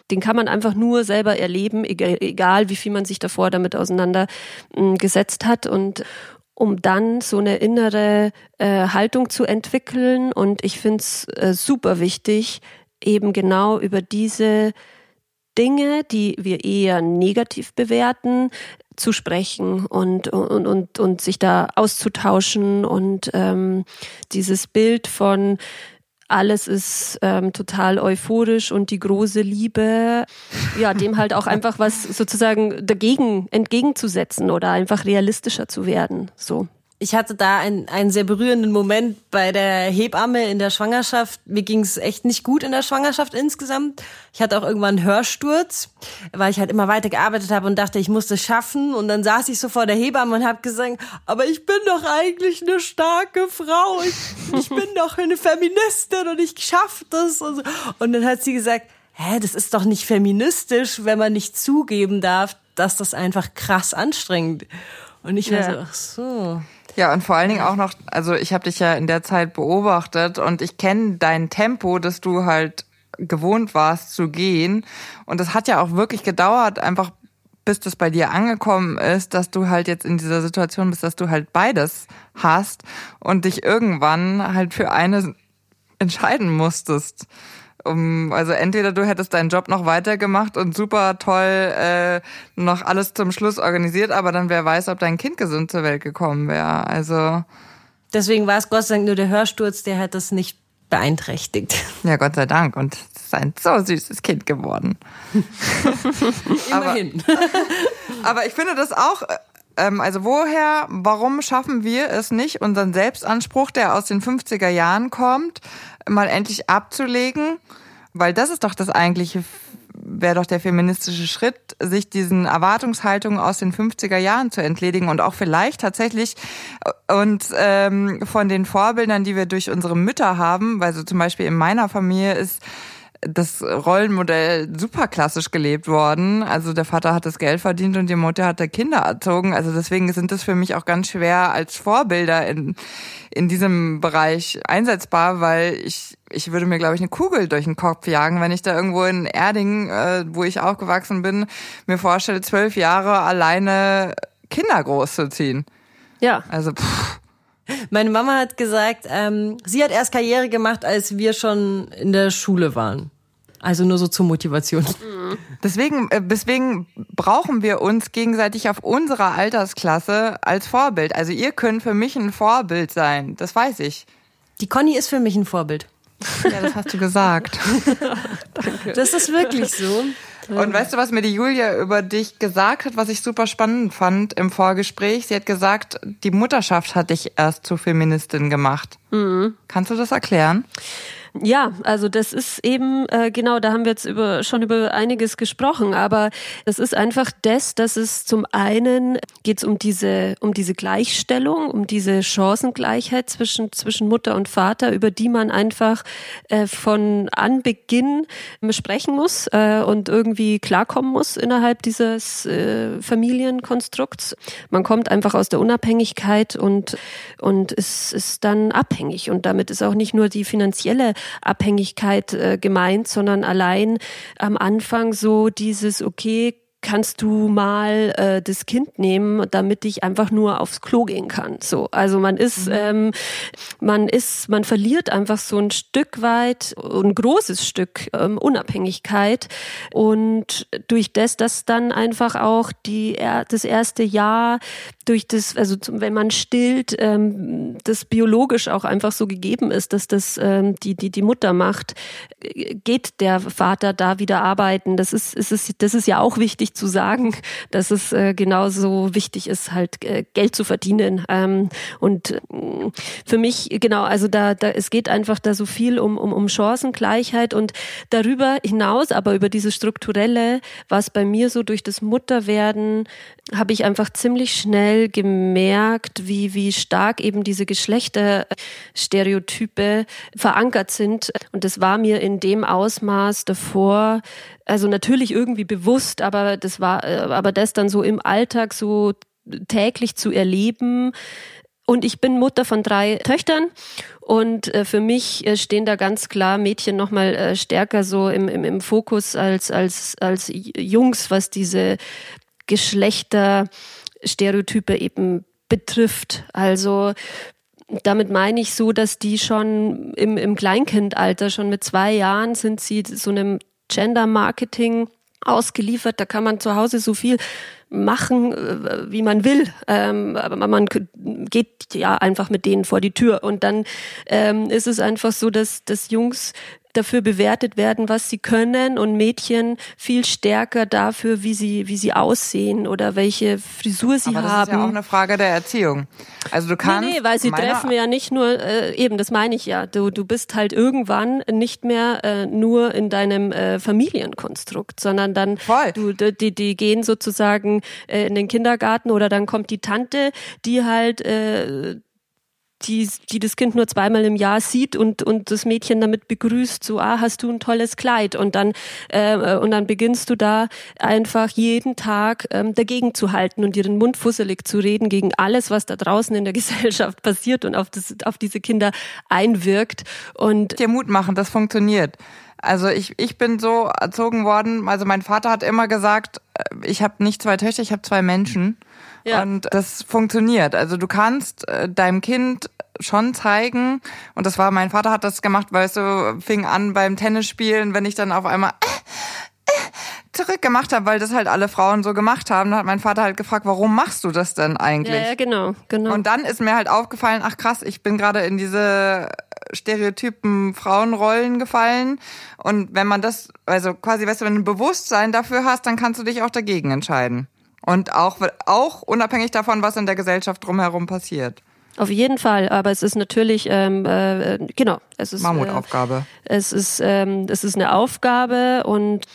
[SPEAKER 3] den kann man einfach nur selber erleben, egal, egal wie viel man sich davor damit auseinandergesetzt hat. Und, um dann so eine innere äh, Haltung zu entwickeln. Und ich finde es äh, super wichtig, eben genau über diese Dinge, die wir eher negativ bewerten, zu sprechen und, und, und, und sich da auszutauschen und ähm, dieses Bild von alles ist ähm, total euphorisch und die große Liebe, ja, dem halt auch einfach was sozusagen dagegen entgegenzusetzen oder einfach realistischer zu werden. So
[SPEAKER 4] ich hatte da einen, einen sehr berührenden Moment bei der Hebamme in der Schwangerschaft. Mir ging es echt nicht gut in der Schwangerschaft insgesamt. Ich hatte auch irgendwann einen Hörsturz, weil ich halt immer weiter gearbeitet habe und dachte, ich muss das schaffen. Und dann saß ich so vor der Hebamme und habe gesagt, aber ich bin doch eigentlich eine starke Frau. Ich, ich bin doch eine Feministin und ich schaff das. Und, so. und dann hat sie gesagt, hä, das ist doch nicht feministisch, wenn man nicht zugeben darf, dass das einfach krass anstrengend. Und ich war ja. so, ach so.
[SPEAKER 2] Ja, und vor allen Dingen auch noch, also ich habe dich ja in der Zeit beobachtet und ich kenne dein Tempo, dass du halt gewohnt warst zu gehen. Und das hat ja auch wirklich gedauert, einfach bis das bei dir angekommen ist, dass du halt jetzt in dieser Situation bist, dass du halt beides hast und dich irgendwann halt für eine entscheiden musstest. Um, also entweder du hättest deinen Job noch weitergemacht und super toll äh, noch alles zum Schluss organisiert, aber dann wer weiß, ob dein Kind gesund zur Welt gekommen wäre. Also
[SPEAKER 4] deswegen war es Gott sei Dank nur der Hörsturz, der hat das nicht beeinträchtigt.
[SPEAKER 2] Ja, Gott sei Dank. Und es ist ein so süßes Kind geworden.
[SPEAKER 4] Immerhin.
[SPEAKER 2] Aber, aber ich finde das auch ähm, also woher, warum schaffen wir es nicht, unseren Selbstanspruch, der aus den 50er Jahren kommt, mal endlich abzulegen? Weil das ist doch das eigentliche, wäre doch der feministische Schritt, sich diesen Erwartungshaltungen aus den 50er Jahren zu entledigen und auch vielleicht tatsächlich äh, und ähm, von den Vorbildern, die wir durch unsere Mütter haben, weil so zum Beispiel in meiner Familie ist das Rollenmodell super klassisch gelebt worden. Also der Vater hat das Geld verdient und die Mutter hat da Kinder erzogen. Also deswegen sind das für mich auch ganz schwer als Vorbilder in, in diesem Bereich einsetzbar, weil ich ich würde mir, glaube ich, eine Kugel durch den Kopf jagen, wenn ich da irgendwo in Erding, äh, wo ich aufgewachsen bin, mir vorstelle, zwölf Jahre alleine Kinder großzuziehen.
[SPEAKER 3] Ja.
[SPEAKER 2] Also, pff.
[SPEAKER 4] Meine Mama hat gesagt, ähm, sie hat erst Karriere gemacht, als wir schon in der Schule waren. Also nur so zur Motivation.
[SPEAKER 2] Deswegen, äh, deswegen brauchen wir uns gegenseitig auf unserer Altersklasse als Vorbild. Also ihr könnt für mich ein Vorbild sein, das weiß ich.
[SPEAKER 4] Die Conny ist für mich ein Vorbild.
[SPEAKER 2] Ja, das hast du gesagt.
[SPEAKER 4] Das ist wirklich so.
[SPEAKER 2] Und weißt du, was mir die Julia über dich gesagt hat, was ich super spannend fand im Vorgespräch? Sie hat gesagt, die Mutterschaft hat dich erst zur Feministin gemacht. Kannst du das erklären?
[SPEAKER 3] Ja, also das ist eben äh, genau, da haben wir jetzt über schon über einiges gesprochen, aber es ist einfach das, dass es zum einen geht es um diese um diese Gleichstellung, um diese Chancengleichheit zwischen zwischen Mutter und Vater, über die man einfach äh, von Anbeginn sprechen muss äh, und irgendwie klarkommen muss innerhalb dieses äh, Familienkonstrukts. Man kommt einfach aus der Unabhängigkeit und und ist ist dann abhängig und damit ist auch nicht nur die finanzielle Abhängigkeit äh, gemeint, sondern allein am Anfang so dieses, okay, kannst du mal äh, das Kind nehmen, damit ich einfach nur aufs Klo gehen kann. So, also man ist, mhm. ähm, man ist, man verliert einfach so ein Stück weit, ein großes Stück ähm, Unabhängigkeit und durch das, dass dann einfach auch die das erste Jahr durch das, also wenn man stillt, ähm, das biologisch auch einfach so gegeben ist, dass das ähm, die die die Mutter macht, geht der Vater da wieder arbeiten. Das ist, ist es, das ist ja auch wichtig zu sagen, dass es äh, genauso wichtig ist, halt äh, Geld zu verdienen. Ähm, und äh, für mich, genau, also da, da, es geht einfach da so viel um, um, um Chancengleichheit und darüber hinaus, aber über dieses Strukturelle, was bei mir so durch das Mutterwerden, habe ich einfach ziemlich schnell gemerkt, wie, wie stark eben diese Geschlechterstereotype verankert sind. Und das war mir in dem Ausmaß davor also natürlich irgendwie bewusst, aber das war, äh, aber das dann so im Alltag so täglich zu erleben. Und ich bin Mutter von drei Töchtern und äh, für mich äh, stehen da ganz klar Mädchen nochmal stärker so im, im, im Fokus als, als, als Jungs, was diese Geschlechterstereotype eben betrifft. Also damit meine ich so, dass die schon im, im Kleinkindalter, schon mit zwei Jahren sind sie so einem Gender Marketing ausgeliefert. Da kann man zu Hause so viel machen, äh, wie man will. Ähm, aber man geht ja einfach mit denen vor die Tür. Und dann ähm, ist es einfach so, dass, dass Jungs dafür bewertet werden, was sie können und Mädchen viel stärker dafür, wie sie, wie sie aussehen oder welche Frisur sie
[SPEAKER 2] Aber das
[SPEAKER 3] haben.
[SPEAKER 2] Das ist ja auch eine Frage der Erziehung. Also du kannst.
[SPEAKER 3] Nee, nee weil sie treffen ja nicht nur, äh, eben, das meine ich ja. Du, du bist halt irgendwann nicht mehr äh, nur in deinem äh, Familienkonstrukt, sondern dann
[SPEAKER 2] Voll.
[SPEAKER 3] du, die, die gehen sozusagen äh, in den Kindergarten oder dann kommt die Tante, die halt äh, die, die das Kind nur zweimal im Jahr sieht und, und das Mädchen damit begrüßt, so, ah, hast du ein tolles Kleid. Und dann, äh, und dann beginnst du da einfach jeden Tag ähm, dagegen zu halten und ihren Mund fusselig zu reden gegen alles, was da draußen in der Gesellschaft passiert und auf, das, auf diese Kinder einwirkt. Und
[SPEAKER 2] dir Mut machen, das funktioniert. Also ich, ich bin so erzogen worden, also mein Vater hat immer gesagt, äh, ich habe nicht zwei Töchter, ich habe zwei Menschen. Ja. Und das funktioniert. Also du kannst äh, deinem Kind schon zeigen, und das war, mein Vater hat das gemacht, weil es so fing an beim Tennisspielen, wenn ich dann auf einmal äh, äh, zurückgemacht habe, weil das halt alle Frauen so gemacht haben, dann hat mein Vater halt gefragt, warum machst du das denn eigentlich? Ja,
[SPEAKER 3] ja genau, genau.
[SPEAKER 2] Und dann ist mir halt aufgefallen, ach krass, ich bin gerade in diese Stereotypen Frauenrollen gefallen. Und wenn man das, also quasi, weißt du, wenn du ein Bewusstsein dafür hast, dann kannst du dich auch dagegen entscheiden. Und auch, auch unabhängig davon, was in der Gesellschaft drumherum passiert.
[SPEAKER 3] Auf jeden Fall, aber es ist natürlich ähm, äh, genau, es ist
[SPEAKER 2] Mammutaufgabe.
[SPEAKER 3] Äh, es ist ähm, es ist eine Aufgabe und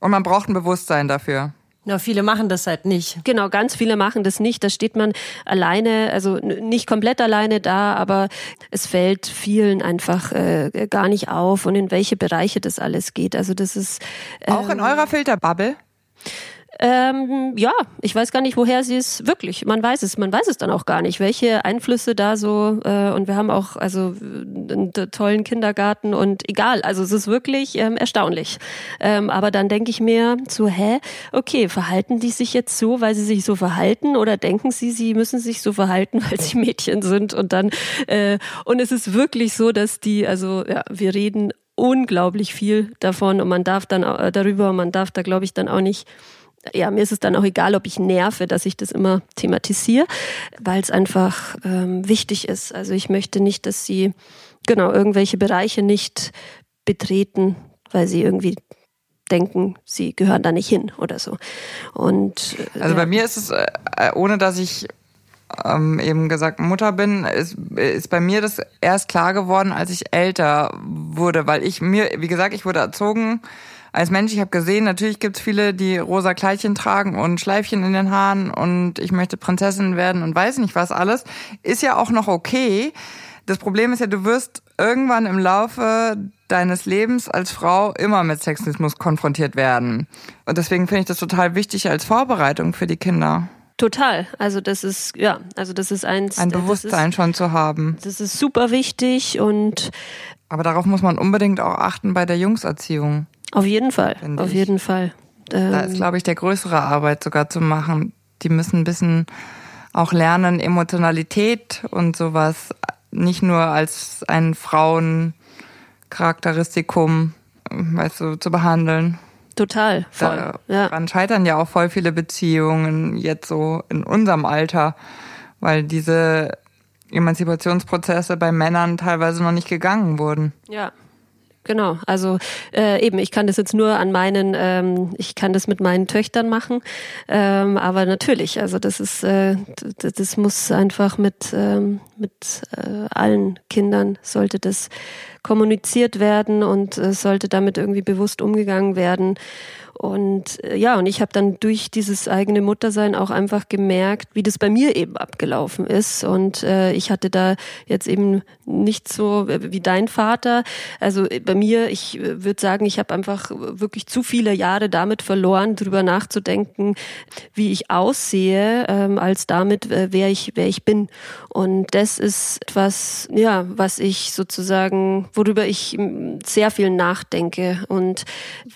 [SPEAKER 2] und man braucht ein Bewusstsein dafür.
[SPEAKER 4] Ja, viele machen das halt nicht.
[SPEAKER 3] Genau, ganz viele machen das nicht. Da steht man alleine, also nicht komplett alleine da, aber es fällt vielen einfach äh, gar nicht auf und in welche Bereiche das alles geht. Also das ist
[SPEAKER 2] ähm, auch in ähm, eurer Filterbubble.
[SPEAKER 3] Ähm, ja, ich weiß gar nicht, woher sie es wirklich. Man weiß es, man weiß es dann auch gar nicht, welche Einflüsse da so. Äh, und wir haben auch also einen tollen Kindergarten und egal. Also es ist wirklich ähm, erstaunlich. Ähm, aber dann denke ich mir so, hä, okay, verhalten die sich jetzt so, weil sie sich so verhalten, oder denken sie, sie müssen sich so verhalten, weil sie Mädchen sind? Und dann äh, und es ist wirklich so, dass die, also ja, wir reden unglaublich viel davon und man darf dann äh, darüber, man darf da glaube ich dann auch nicht ja, mir ist es dann auch egal, ob ich nerve, dass ich das immer thematisiere, weil es einfach ähm, wichtig ist. Also ich möchte nicht, dass sie genau irgendwelche Bereiche nicht betreten, weil sie irgendwie denken, sie gehören da nicht hin oder so. Und
[SPEAKER 2] äh, also bei mir ist es, äh, ohne dass ich ähm, eben gesagt Mutter bin, ist, ist bei mir das erst klar geworden, als ich älter wurde, weil ich mir, wie gesagt, ich wurde erzogen als Mensch, ich habe gesehen, natürlich gibt's viele, die rosa Kleidchen tragen und Schleifchen in den Haaren und ich möchte Prinzessin werden und weiß nicht was alles. Ist ja auch noch okay. Das Problem ist ja, du wirst irgendwann im Laufe deines Lebens als Frau immer mit Sexismus konfrontiert werden. Und deswegen finde ich das total wichtig als Vorbereitung für die Kinder.
[SPEAKER 3] Total. Also das ist ja, also das ist eins.
[SPEAKER 2] Ein Bewusstsein ist, schon zu haben.
[SPEAKER 3] Das ist super wichtig und.
[SPEAKER 2] Aber darauf muss man unbedingt auch achten bei der Jungserziehung.
[SPEAKER 3] Auf jeden Fall, auf ich. jeden Fall.
[SPEAKER 2] Ähm, da ist, glaube ich, der größere Arbeit sogar zu machen. Die müssen ein bisschen auch lernen, Emotionalität und sowas nicht nur als ein Frauencharakteristikum, weißt du, zu behandeln.
[SPEAKER 3] Total, voll.
[SPEAKER 2] Daran ja. scheitern ja auch voll viele Beziehungen jetzt so in unserem Alter, weil diese Emanzipationsprozesse bei Männern teilweise noch nicht gegangen wurden.
[SPEAKER 3] Ja, Genau, also äh, eben, ich kann das jetzt nur an meinen, ähm, ich kann das mit meinen Töchtern machen, ähm, aber natürlich, also das ist, äh, das, das muss einfach mit ähm, mit äh, allen Kindern sollte das kommuniziert werden und äh, sollte damit irgendwie bewusst umgegangen werden. Und äh, ja, und ich habe dann durch dieses eigene Muttersein auch einfach gemerkt, wie das bei mir eben abgelaufen ist. Und äh, ich hatte da jetzt eben nicht so wie dein Vater. Also äh, bei mir, ich äh, würde sagen, ich habe einfach wirklich zu viele Jahre damit verloren, drüber nachzudenken, wie ich aussehe, ähm, als damit, äh, wer ich, wer ich bin. Und das ist etwas, ja, was ich sozusagen, worüber ich sehr viel nachdenke und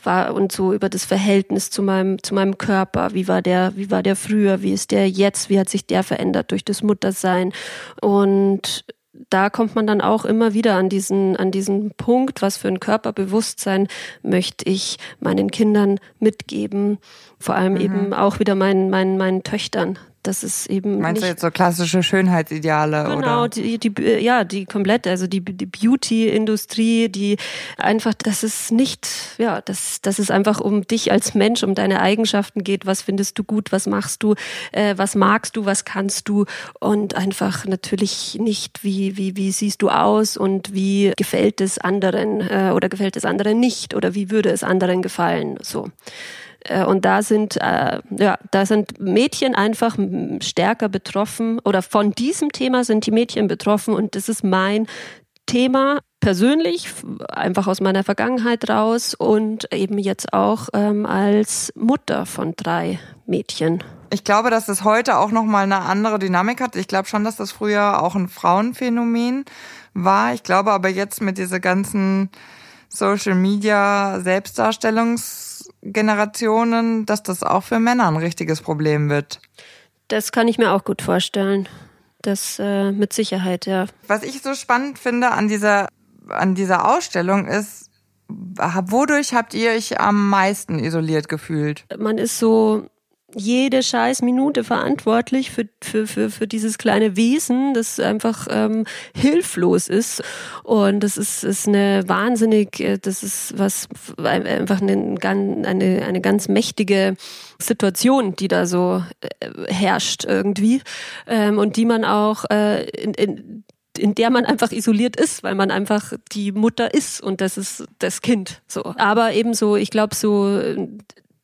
[SPEAKER 3] war und so über das Verhältnis zu meinem, zu meinem Körper. Wie war der, wie war der früher? Wie ist der jetzt? Wie hat sich der verändert durch das Muttersein? Und da kommt man dann auch immer wieder an diesen, an diesen Punkt, was für ein Körperbewusstsein möchte ich meinen Kindern mitgeben, vor allem mhm. eben auch wieder meinen, meinen, meinen Töchtern, das ist eben.
[SPEAKER 2] Meinst du jetzt so klassische Schönheitsideale
[SPEAKER 3] genau,
[SPEAKER 2] oder?
[SPEAKER 3] Genau, die, die, ja, die komplette, also die, die Beauty-Industrie, die einfach, das ist nicht, ja, dass, dass es einfach um dich als Mensch, um deine Eigenschaften geht. Was findest du gut? Was machst du? Äh, was magst du? Was kannst du? Und einfach natürlich nicht, wie, wie, wie siehst du aus und wie gefällt es anderen äh, oder gefällt es anderen nicht oder wie würde es anderen gefallen? So. Äh, und da sind, äh, ja, da sind Mädchen einfach stärker betroffen oder von diesem Thema sind die Mädchen betroffen und das ist mein Thema persönlich, einfach aus meiner Vergangenheit raus und eben jetzt auch ähm, als Mutter von drei Mädchen.
[SPEAKER 2] Ich glaube, dass es heute auch noch mal eine andere Dynamik hat. Ich glaube schon, dass das früher auch ein Frauenphänomen war. Ich glaube aber jetzt mit dieser ganzen Social Media Selbstdarstellungs Generationen, dass das auch für Männer ein richtiges Problem wird.
[SPEAKER 3] Das kann ich mir auch gut vorstellen. Das äh, mit Sicherheit, ja.
[SPEAKER 2] Was ich so spannend finde an dieser, an dieser Ausstellung ist, wodurch habt ihr euch am meisten isoliert gefühlt?
[SPEAKER 3] Man ist so jede scheiß Minute verantwortlich für, für, für, für dieses kleine Wesen, das einfach ähm, hilflos ist. Und das ist, ist eine wahnsinnig, äh, das ist was einfach eine, eine, eine ganz mächtige Situation, die da so äh, herrscht irgendwie. Ähm, und die man auch äh, in, in in der man einfach isoliert ist, weil man einfach die Mutter ist und das ist das Kind. So, aber ebenso, ich glaube so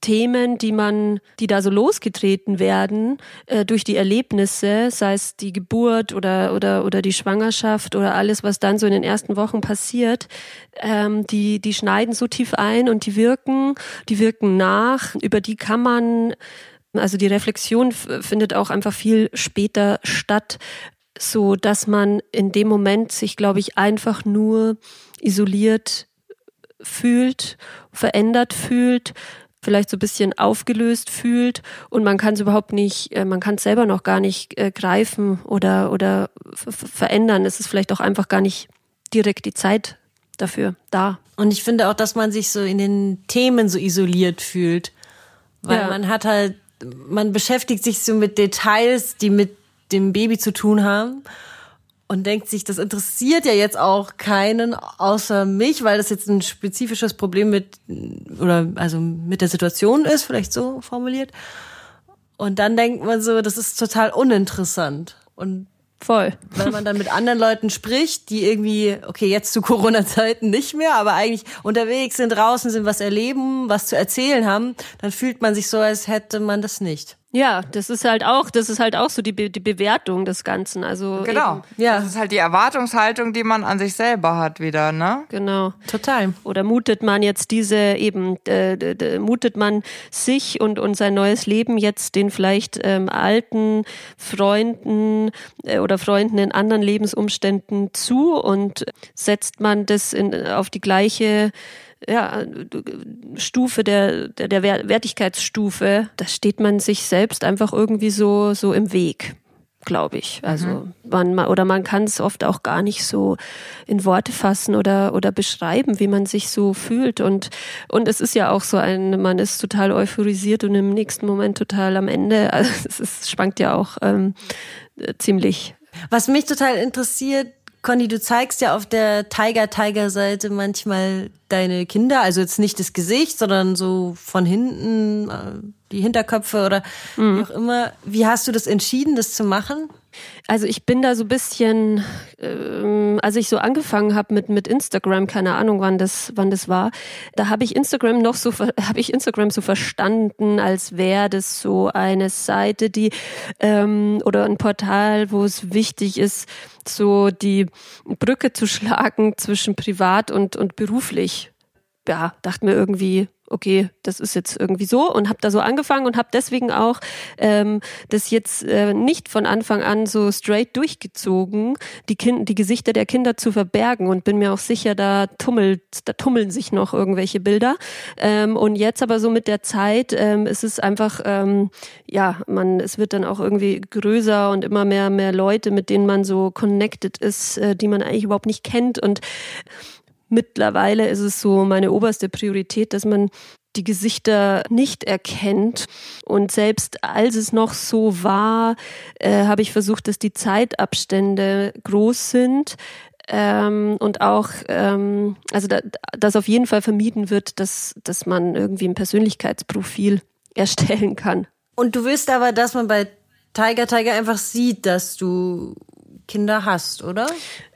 [SPEAKER 3] Themen, die man, die da so losgetreten werden äh, durch die Erlebnisse, sei es die Geburt oder oder oder die Schwangerschaft oder alles, was dann so in den ersten Wochen passiert, ähm, die die schneiden so tief ein und die wirken, die wirken nach. Über die kann man also die Reflexion findet auch einfach viel später statt, so dass man in dem Moment sich, glaube ich, einfach nur isoliert fühlt, verändert fühlt, vielleicht so ein bisschen aufgelöst fühlt und man kann es überhaupt nicht, äh, man kann es selber noch gar nicht äh, greifen oder, oder verändern. Es ist vielleicht auch einfach gar nicht direkt die Zeit dafür da.
[SPEAKER 4] Und ich finde auch, dass man sich so in den Themen so isoliert fühlt. Weil ja. man hat halt, man beschäftigt sich so mit Details, die mit dem Baby zu tun haben und denkt sich, das interessiert ja jetzt auch keinen außer mich, weil das jetzt ein spezifisches Problem mit oder also mit der Situation ist, vielleicht so formuliert. Und dann denkt man so, das ist total uninteressant. Und
[SPEAKER 3] Voll.
[SPEAKER 4] Wenn man dann mit anderen Leuten spricht, die irgendwie, okay, jetzt zu Corona-Zeiten nicht mehr, aber eigentlich unterwegs sind, draußen sind, was erleben, was zu erzählen haben, dann fühlt man sich so, als hätte man das nicht.
[SPEAKER 3] Ja, das ist halt auch, das ist halt auch so die, Be die Bewertung des Ganzen. Also
[SPEAKER 2] genau, eben, ja, das ist halt die Erwartungshaltung, die man an sich selber hat wieder, ne?
[SPEAKER 3] Genau,
[SPEAKER 4] total.
[SPEAKER 3] Oder mutet man jetzt diese eben, äh, mutet man sich und und sein neues Leben jetzt den vielleicht ähm, alten Freunden äh, oder Freunden in anderen Lebensumständen zu und setzt man das in, auf die gleiche ja, Stufe der, der, der Wertigkeitsstufe, da steht man sich selbst einfach irgendwie so, so im Weg glaube ich. Also mhm. man oder man kann es oft auch gar nicht so in Worte fassen oder oder beschreiben, wie man sich so fühlt und und es ist ja auch so ein, man ist total euphorisiert und im nächsten Moment total am Ende. Also es ist, schwankt ja auch ähm, ziemlich.
[SPEAKER 4] Was mich total interessiert, Conny, du zeigst ja auf der Tiger-Tiger-Seite manchmal deine Kinder, also jetzt nicht das Gesicht, sondern so von hinten, äh, die Hinterköpfe oder mhm. wie auch immer. Wie hast du das entschieden, das zu machen?
[SPEAKER 3] Also ich bin da so ein bisschen, ähm, als ich so angefangen habe mit mit Instagram, keine Ahnung, wann das wann das war, da habe ich Instagram noch so habe ich Instagram so verstanden, als wäre das so eine Seite, die ähm, oder ein Portal, wo es wichtig ist, so die Brücke zu schlagen zwischen privat und und beruflich. Ja, dachte mir irgendwie, okay, das ist jetzt irgendwie so und habe da so angefangen und habe deswegen auch ähm, das jetzt äh, nicht von Anfang an so straight durchgezogen, die, kind, die Gesichter der Kinder zu verbergen und bin mir auch sicher, da tummelt, da tummeln sich noch irgendwelche Bilder. Ähm, und jetzt aber so mit der Zeit ähm, ist es einfach, ähm, ja, man, es wird dann auch irgendwie größer und immer mehr, mehr Leute, mit denen man so connected ist, äh, die man eigentlich überhaupt nicht kennt und Mittlerweile ist es so meine oberste Priorität, dass man die Gesichter nicht erkennt. Und selbst als es noch so war, äh, habe ich versucht, dass die Zeitabstände groß sind. Ähm, und auch, ähm, also da, dass auf jeden Fall vermieden wird, dass, dass man irgendwie ein Persönlichkeitsprofil erstellen kann.
[SPEAKER 4] Und du willst aber, dass man bei Tiger Tiger einfach sieht, dass du Kinder hast, oder?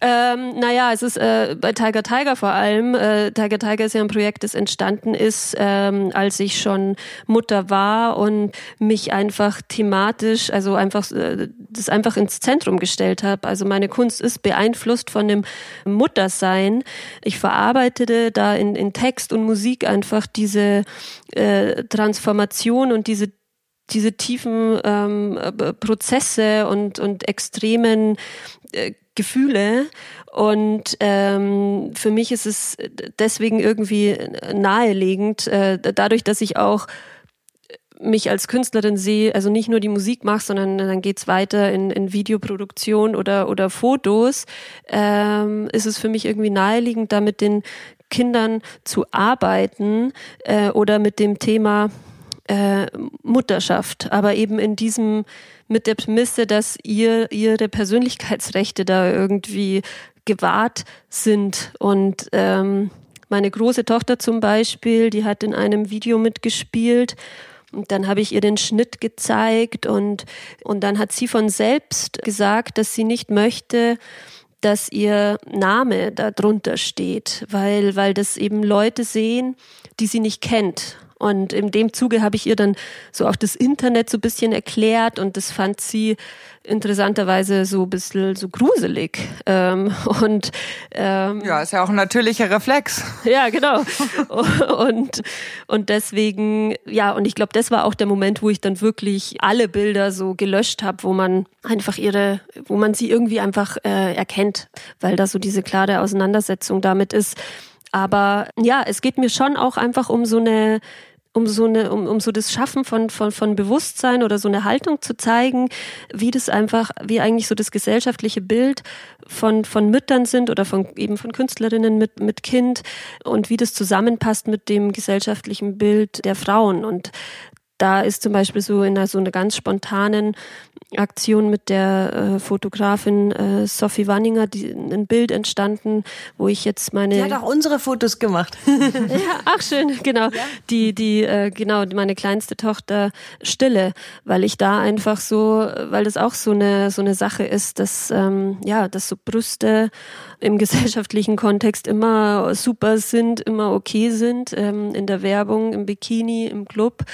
[SPEAKER 3] Ähm, naja, es ist äh, bei Tiger Tiger vor allem. Äh, Tiger Tiger ist ja ein Projekt, das entstanden ist, ähm, als ich schon Mutter war und mich einfach thematisch, also einfach äh, das einfach ins Zentrum gestellt habe. Also meine Kunst ist beeinflusst von dem Muttersein. Ich verarbeitete da in, in Text und Musik einfach diese äh, Transformation und diese diese tiefen ähm, Prozesse und, und extremen äh, Gefühle. Und ähm, für mich ist es deswegen irgendwie nahelegend, äh, dadurch, dass ich auch mich als Künstlerin sehe, also nicht nur die Musik mache, sondern dann geht's weiter in, in Videoproduktion oder, oder Fotos, ähm, ist es für mich irgendwie naheliegend, da mit den Kindern zu arbeiten äh, oder mit dem Thema äh, Mutterschaft, aber eben in diesem mit der Prämisse, dass ihr ihre Persönlichkeitsrechte da irgendwie gewahrt sind. Und ähm, meine große Tochter zum Beispiel, die hat in einem Video mitgespielt und dann habe ich ihr den Schnitt gezeigt und, und dann hat sie von selbst gesagt, dass sie nicht möchte, dass ihr Name da drunter steht, weil, weil das eben Leute sehen, die sie nicht kennt Und in dem Zuge habe ich ihr dann so auch das Internet so ein bisschen erklärt und das fand sie interessanterweise so ein bisschen so gruselig. Ähm, und
[SPEAKER 2] ähm, ja, ist ja auch ein natürlicher Reflex.
[SPEAKER 3] Ja, genau. und, und deswegen, ja, und ich glaube, das war auch der Moment, wo ich dann wirklich alle Bilder so gelöscht habe, wo man einfach ihre, wo man sie irgendwie einfach äh, erkennt, weil da so diese klare Auseinandersetzung damit ist. Aber ja, es geht mir schon auch einfach um so eine um so eine, um, um so das Schaffen von, von, von Bewusstsein oder so eine Haltung zu zeigen, wie das einfach, wie eigentlich so das gesellschaftliche Bild von, von Müttern sind oder von eben von Künstlerinnen mit, mit Kind und wie das zusammenpasst mit dem gesellschaftlichen Bild der Frauen. Und da ist zum Beispiel so in einer, so einer ganz spontanen Aktion mit der äh, Fotografin äh, Sophie Wanninger die, ein Bild entstanden, wo ich jetzt meine.
[SPEAKER 4] Die hat auch unsere Fotos gemacht.
[SPEAKER 3] ja, ach schön, genau. Ja. Die, die, äh, genau, meine kleinste Tochter Stille, weil ich da einfach so, weil das auch so eine so eine Sache ist, dass ähm, ja, dass so Brüste im gesellschaftlichen Kontext immer super sind, immer okay sind, ähm, in der Werbung, im Bikini, im Club.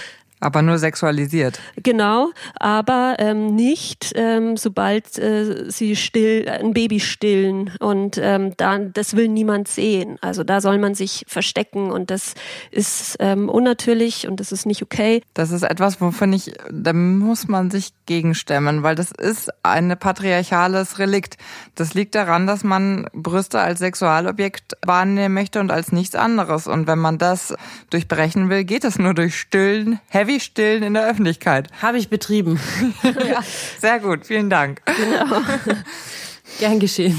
[SPEAKER 2] Aber nur sexualisiert.
[SPEAKER 3] Genau, aber ähm, nicht, ähm, sobald äh, sie still, ein Baby stillen und ähm, dann, das will niemand sehen. Also da soll man sich verstecken und das ist ähm, unnatürlich und das ist nicht okay.
[SPEAKER 2] Das ist etwas, wovon ich, da muss man sich gegenstemmen, weil das ist ein patriarchales Relikt. Das liegt daran, dass man Brüste als Sexualobjekt wahrnehmen möchte und als nichts anderes. Und wenn man das durchbrechen will, geht es nur durch Stillen, Heavy Heavy-Stillen in der Öffentlichkeit.
[SPEAKER 4] Habe ich betrieben.
[SPEAKER 2] ja, sehr gut, vielen Dank. Genau.
[SPEAKER 4] Gern geschehen.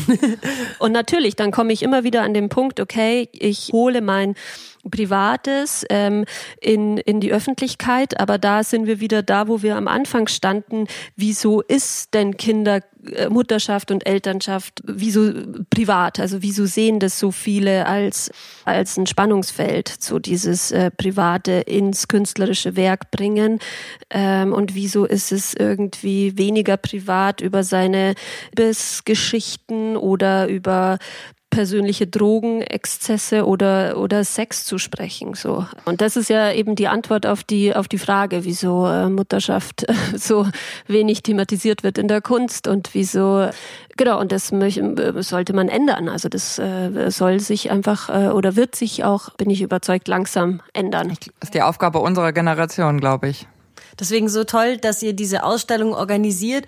[SPEAKER 3] Und natürlich, dann komme ich immer wieder an den Punkt, okay, ich hole mein Privates ähm, in, in die Öffentlichkeit, aber da sind wir wieder da, wo wir am Anfang standen. Wieso ist denn Kinder, äh, Mutterschaft und Elternschaft, wieso privat? Also wieso sehen das so viele als, als ein Spannungsfeld, so dieses äh, Private ins künstlerische Werk bringen? Ähm, und wieso ist es irgendwie weniger privat über seine Bissgeschichten oder über persönliche Drogenexzesse oder oder Sex zu sprechen so. Und das ist ja eben die Antwort auf die auf die Frage wieso äh, Mutterschaft äh, so wenig thematisiert wird in der Kunst und wieso genau und das äh, sollte man ändern. Also das äh, soll sich einfach oder wird sich auch bin ich überzeugt langsam ändern. Das
[SPEAKER 2] ist die Aufgabe unserer Generation glaube ich.
[SPEAKER 4] Deswegen so toll dass ihr diese Ausstellung organisiert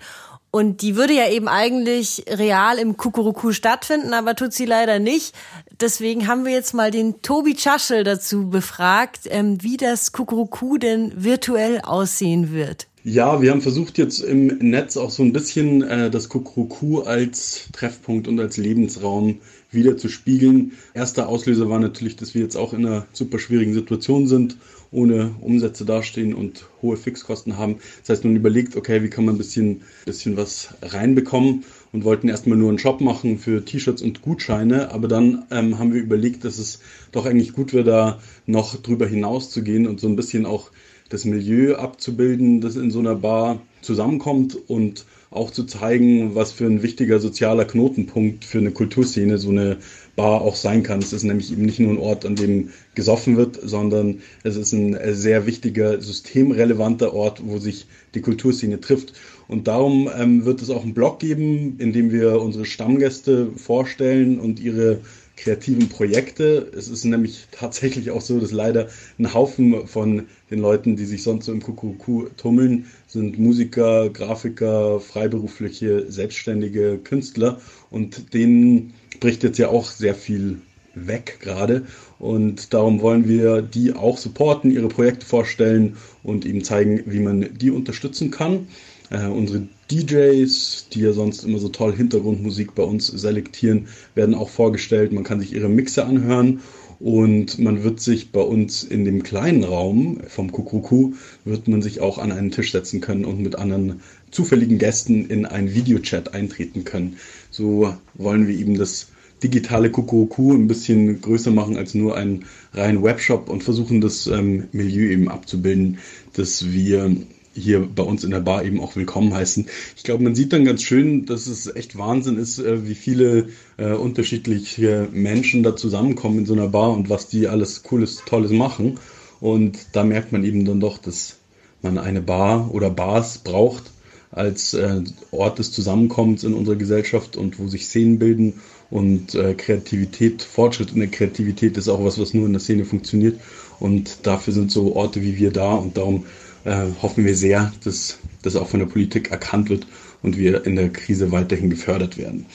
[SPEAKER 4] und die würde ja eben eigentlich real im Kukuruku stattfinden, aber tut sie leider nicht. Deswegen haben wir jetzt mal den Tobi Tschaschel dazu befragt, ähm, wie das Kukuruku denn virtuell aussehen wird.
[SPEAKER 5] Ja, wir haben versucht jetzt im Netz auch so ein bisschen äh, das Kukuruku als Treffpunkt und als Lebensraum wieder zu spiegeln. Erster Auslöser war natürlich, dass wir jetzt auch in einer super schwierigen Situation sind ohne Umsätze dastehen und hohe Fixkosten haben. Das heißt, nun überlegt, okay, wie kann man ein bisschen, bisschen was reinbekommen und wollten erstmal nur einen Shop machen für T-Shirts und Gutscheine, aber dann ähm, haben wir überlegt, dass es doch eigentlich gut wäre, da noch drüber hinaus zu gehen und so ein bisschen auch das Milieu abzubilden, das in so einer Bar zusammenkommt und auch zu zeigen, was für ein wichtiger sozialer Knotenpunkt für eine Kulturszene so eine Bar auch sein kann. Es ist nämlich eben nicht nur ein Ort, an dem gesoffen wird, sondern es ist ein sehr wichtiger, systemrelevanter Ort, wo sich die Kulturszene trifft. Und darum ähm, wird es auch einen Blog geben, in dem wir unsere Stammgäste vorstellen und ihre kreativen Projekte. Es ist nämlich tatsächlich auch so, dass leider ein Haufen von den Leuten, die sich sonst so im Kuckuck tummeln, sind Musiker, Grafiker, freiberufliche, selbstständige Künstler und denen bricht jetzt ja auch sehr viel weg gerade. Und darum wollen wir die auch supporten, ihre Projekte vorstellen und eben zeigen, wie man die unterstützen kann. Äh, unsere DJs, die ja sonst immer so toll Hintergrundmusik bei uns selektieren, werden auch vorgestellt. Man kann sich ihre Mixe anhören und man wird sich bei uns in dem kleinen Raum vom Kuckucku wird man sich auch an einen Tisch setzen können und mit anderen zufälligen Gästen in einen Videochat eintreten können. So wollen wir eben das digitale Kuckucku ein bisschen größer machen als nur ein rein Webshop und versuchen das ähm, Milieu eben abzubilden, das wir hier bei uns in der Bar eben auch willkommen heißen. Ich glaube, man sieht dann ganz schön, dass es echt Wahnsinn ist, äh, wie viele äh, unterschiedliche Menschen da zusammenkommen in so einer Bar und was die alles Cooles, Tolles machen. Und da merkt man eben dann doch, dass man eine Bar oder Bars braucht als äh, Ort des Zusammenkommens in unserer Gesellschaft und wo sich Szenen bilden und äh, Kreativität, Fortschritt in der Kreativität ist auch was, was nur in der Szene funktioniert. Und dafür sind so Orte wie wir da und darum äh, hoffen wir sehr, dass das auch von der Politik erkannt wird und wir in der Krise weiterhin gefördert werden.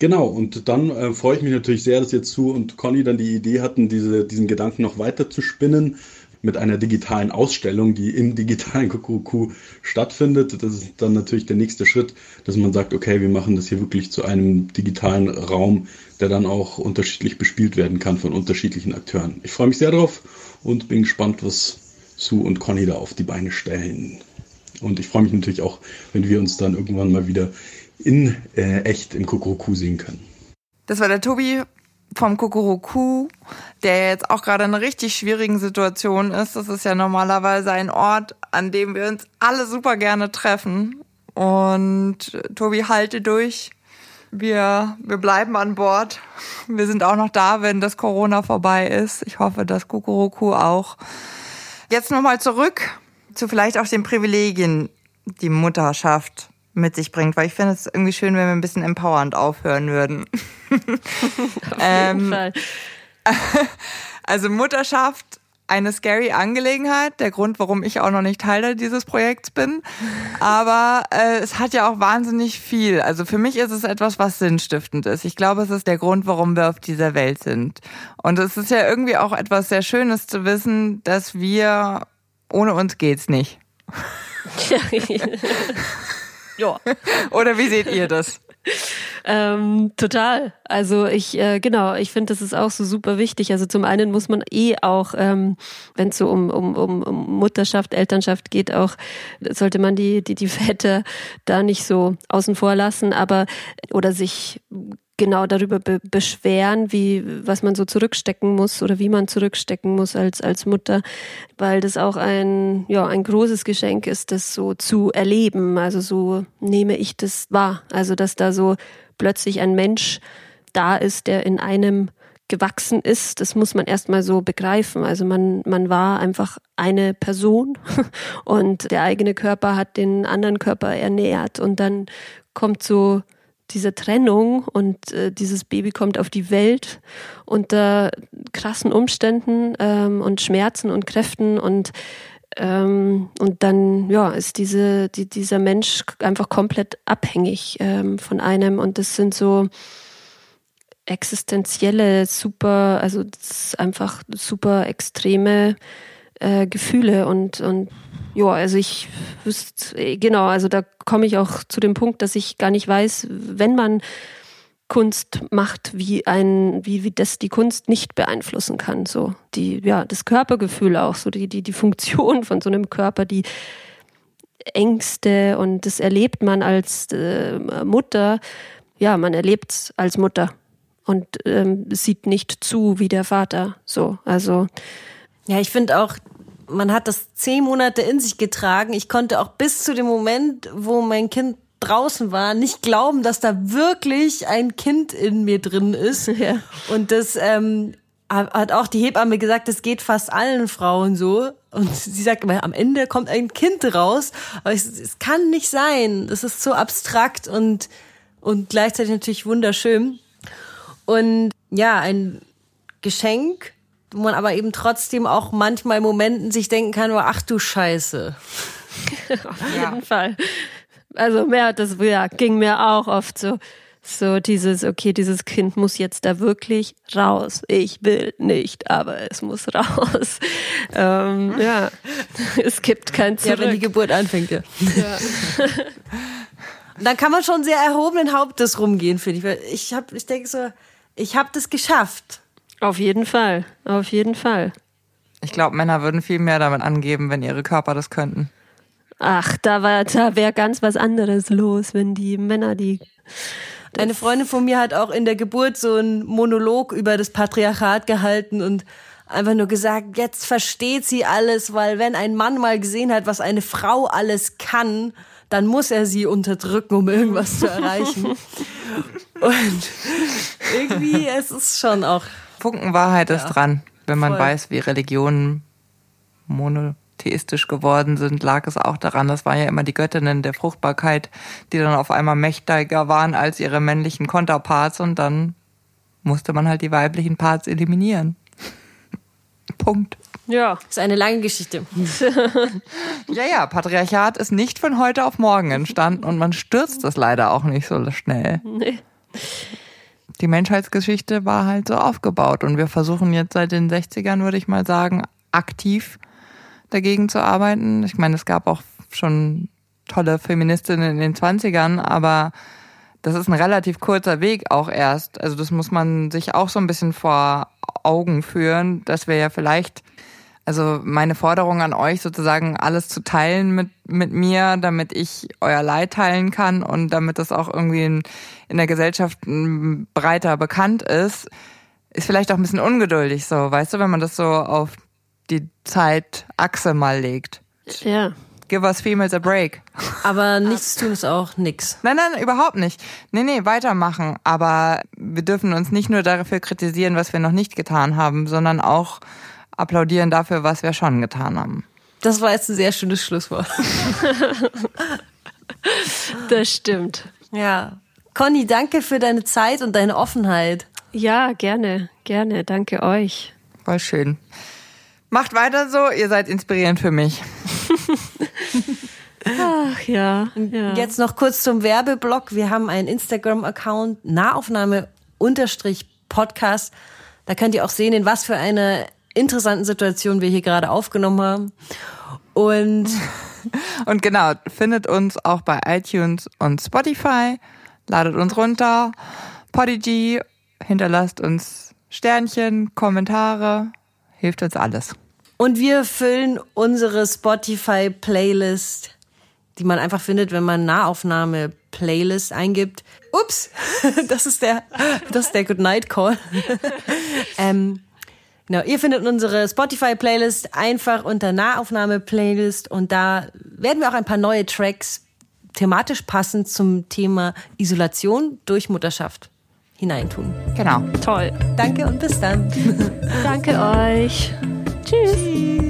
[SPEAKER 5] Genau, und dann äh, freue ich mich natürlich sehr, dass jetzt Sue und Conny dann die Idee hatten, diese, diesen Gedanken noch weiter zu spinnen mit einer digitalen Ausstellung, die im digitalen Kuckuck stattfindet. Das ist dann natürlich der nächste Schritt, dass man sagt, okay, wir machen das hier wirklich zu einem digitalen Raum, der dann auch unterschiedlich bespielt werden kann von unterschiedlichen Akteuren. Ich freue mich sehr drauf und bin gespannt, was Sue und Conny da auf die Beine stellen. Und ich freue mich natürlich auch, wenn wir uns dann irgendwann mal wieder in äh, echt im Kuckuck sehen können.
[SPEAKER 2] Das war der Tobi vom Kukuruku, der jetzt auch gerade in einer richtig schwierigen Situation ist. Das ist ja normalerweise ein Ort, an dem wir uns alle super gerne treffen. Und Tobi, halte durch. Wir, wir bleiben an Bord. Wir sind auch noch da, wenn das Corona vorbei ist. Ich hoffe, dass Kukuruku auch. Jetzt nochmal zurück zu vielleicht auch den Privilegien, die Mutterschaft mit sich bringt, weil ich finde es irgendwie schön, wenn wir ein bisschen empowernd aufhören würden.
[SPEAKER 3] Auf ähm, jeden Fall.
[SPEAKER 2] Also Mutterschaft, eine scary Angelegenheit, der Grund, warum ich auch noch nicht Teil dieses Projekts bin. Aber äh, es hat ja auch wahnsinnig viel. Also für mich ist es etwas, was sinnstiftend ist. Ich glaube, es ist der Grund, warum wir auf dieser Welt sind. Und es ist ja irgendwie auch etwas sehr Schönes zu wissen, dass wir ohne uns geht's nicht.
[SPEAKER 3] ja.
[SPEAKER 2] Oder wie seht ihr das?
[SPEAKER 3] Ähm, total. Also ich, äh, genau, ich finde, das ist auch so super wichtig. Also zum einen muss man eh auch, ähm, wenn es so um, um, um, um Mutterschaft, Elternschaft geht, auch sollte man die, die, die Väter da nicht so außen vor lassen, aber oder sich genau darüber be beschweren, wie was man so zurückstecken muss oder wie man zurückstecken muss als als Mutter, weil das auch ein ja ein großes Geschenk ist, das so zu erleben. Also so nehme ich das wahr. Also dass da so plötzlich ein Mensch da ist, der in einem gewachsen ist, das muss man erstmal so begreifen. Also man, man war einfach eine Person und der eigene Körper hat den anderen Körper ernährt und dann kommt so diese Trennung und äh, dieses Baby kommt auf die Welt unter krassen Umständen ähm, und Schmerzen und Kräften und ähm, und dann ja ist diese die, dieser Mensch einfach komplett abhängig ähm, von einem. Und das sind so existenzielle super also das ist einfach super extreme äh, Gefühle und und ja, also ich wüsste, genau, also da komme ich auch zu dem Punkt, dass ich gar nicht weiß, wenn man Kunst macht, wie ein, wie, wie das die Kunst nicht beeinflussen kann. So die, ja, das Körpergefühl auch, so die, die, die Funktion von so einem Körper, die Ängste und das erlebt man als äh, Mutter. Ja, man erlebt es als Mutter und ähm, sieht nicht zu wie der Vater. So, also.
[SPEAKER 4] Ja, ich finde auch, man hat das zehn Monate in sich getragen. Ich konnte auch bis zu dem Moment, wo mein Kind draußen war, nicht glauben, dass da wirklich ein Kind in mir drin ist. Ja. Und das ähm, hat auch die Hebamme gesagt, das geht fast allen Frauen so. Und sie sagt immer, am Ende kommt ein Kind raus. Aber es kann nicht sein. Das ist so abstrakt und, und gleichzeitig natürlich wunderschön. Und ja, ein Geschenk wo man aber eben trotzdem auch manchmal Momenten sich denken kann, oh, ach du Scheiße.
[SPEAKER 3] Auf jeden ja. Fall. Also mehr, das ja, ging mir auch oft so. So dieses, okay, dieses Kind muss jetzt da wirklich raus. Ich will nicht, aber es muss raus. Ähm, ja, es gibt kein Zurück.
[SPEAKER 4] Ja, wenn die Geburt anfängt, ja. ja. dann kann man schon sehr erhobenen Hauptes rumgehen, finde ich. ich, hab, ich denke so, ich habe das geschafft.
[SPEAKER 3] Auf jeden Fall, auf jeden Fall.
[SPEAKER 2] Ich glaube, Männer würden viel mehr damit angeben, wenn ihre Körper das könnten.
[SPEAKER 3] Ach, da war, da wäre ganz was anderes los, wenn die Männer die.
[SPEAKER 4] Eine Freundin von mir hat auch in der Geburt so einen Monolog über das Patriarchat gehalten und einfach nur gesagt, jetzt versteht sie alles, weil wenn ein Mann mal gesehen hat, was eine Frau alles kann, dann muss er sie unterdrücken, um irgendwas zu erreichen. und irgendwie, es ist schon auch
[SPEAKER 2] Funken Wahrheit ja. ist dran, wenn man Voll. weiß, wie Religionen monotheistisch geworden sind, lag es auch daran, das waren ja immer die Göttinnen der Fruchtbarkeit, die dann auf einmal mächtiger waren als ihre männlichen Konterparts und dann musste man halt die weiblichen Parts eliminieren. Punkt.
[SPEAKER 3] Ja.
[SPEAKER 4] Das ist eine lange Geschichte.
[SPEAKER 2] Ja, ja, Patriarchat ist nicht von heute auf morgen entstanden und man stürzt es leider auch nicht so schnell.
[SPEAKER 3] Nee.
[SPEAKER 2] Die Menschheitsgeschichte war halt so aufgebaut und wir versuchen jetzt seit den 60ern, würde ich mal sagen, aktiv dagegen zu arbeiten. Ich meine, es gab auch schon tolle Feministinnen in den 20ern, aber das ist ein relativ kurzer Weg auch erst. Also das muss man sich auch so ein bisschen vor Augen führen, dass wir ja vielleicht, also meine Forderung an euch sozusagen alles zu teilen mit, mit mir, damit ich euer Leid teilen kann und damit das auch irgendwie in, in der Gesellschaft m, breiter bekannt ist, ist vielleicht auch ein bisschen ungeduldig so, weißt du, wenn man das so auf die Zeitachse mal legt.
[SPEAKER 3] Ja.
[SPEAKER 2] Give us females a break.
[SPEAKER 4] Aber nichts tun ist auch nix.
[SPEAKER 2] Nein, nein, überhaupt nicht. Nee, nee, weitermachen. Aber wir dürfen uns nicht nur dafür kritisieren, was wir noch nicht getan haben, sondern auch applaudieren dafür, was wir schon getan haben.
[SPEAKER 4] Das war jetzt ein sehr schönes Schlusswort.
[SPEAKER 3] Das stimmt.
[SPEAKER 4] Ja. Conny, danke für deine Zeit und deine Offenheit.
[SPEAKER 3] Ja, gerne, gerne. Danke euch.
[SPEAKER 2] Voll schön. Macht weiter so, ihr seid inspirierend für mich.
[SPEAKER 3] Ach ja. ja.
[SPEAKER 4] Jetzt noch kurz zum Werbeblock. Wir haben einen Instagram-Account, Nahaufnahme-Podcast. Da könnt ihr auch sehen, in was für einer interessanten Situation wir hier gerade aufgenommen haben. Und
[SPEAKER 2] Und genau, findet uns auch bei iTunes und Spotify, ladet uns runter, Podigy, hinterlasst uns Sternchen, Kommentare, hilft uns alles.
[SPEAKER 4] Und wir füllen unsere Spotify-Playlist, die man einfach findet, wenn man Nahaufnahme-Playlist eingibt. Ups, das ist der, das ist der Goodnight Call. ähm, genau, ihr findet unsere Spotify-Playlist einfach unter Nahaufnahme-Playlist und da werden wir auch ein paar neue Tracks thematisch passend zum Thema Isolation durch Mutterschaft hineintun.
[SPEAKER 2] Genau.
[SPEAKER 3] Toll.
[SPEAKER 4] Danke und bis dann.
[SPEAKER 3] Danke euch. Tschüss.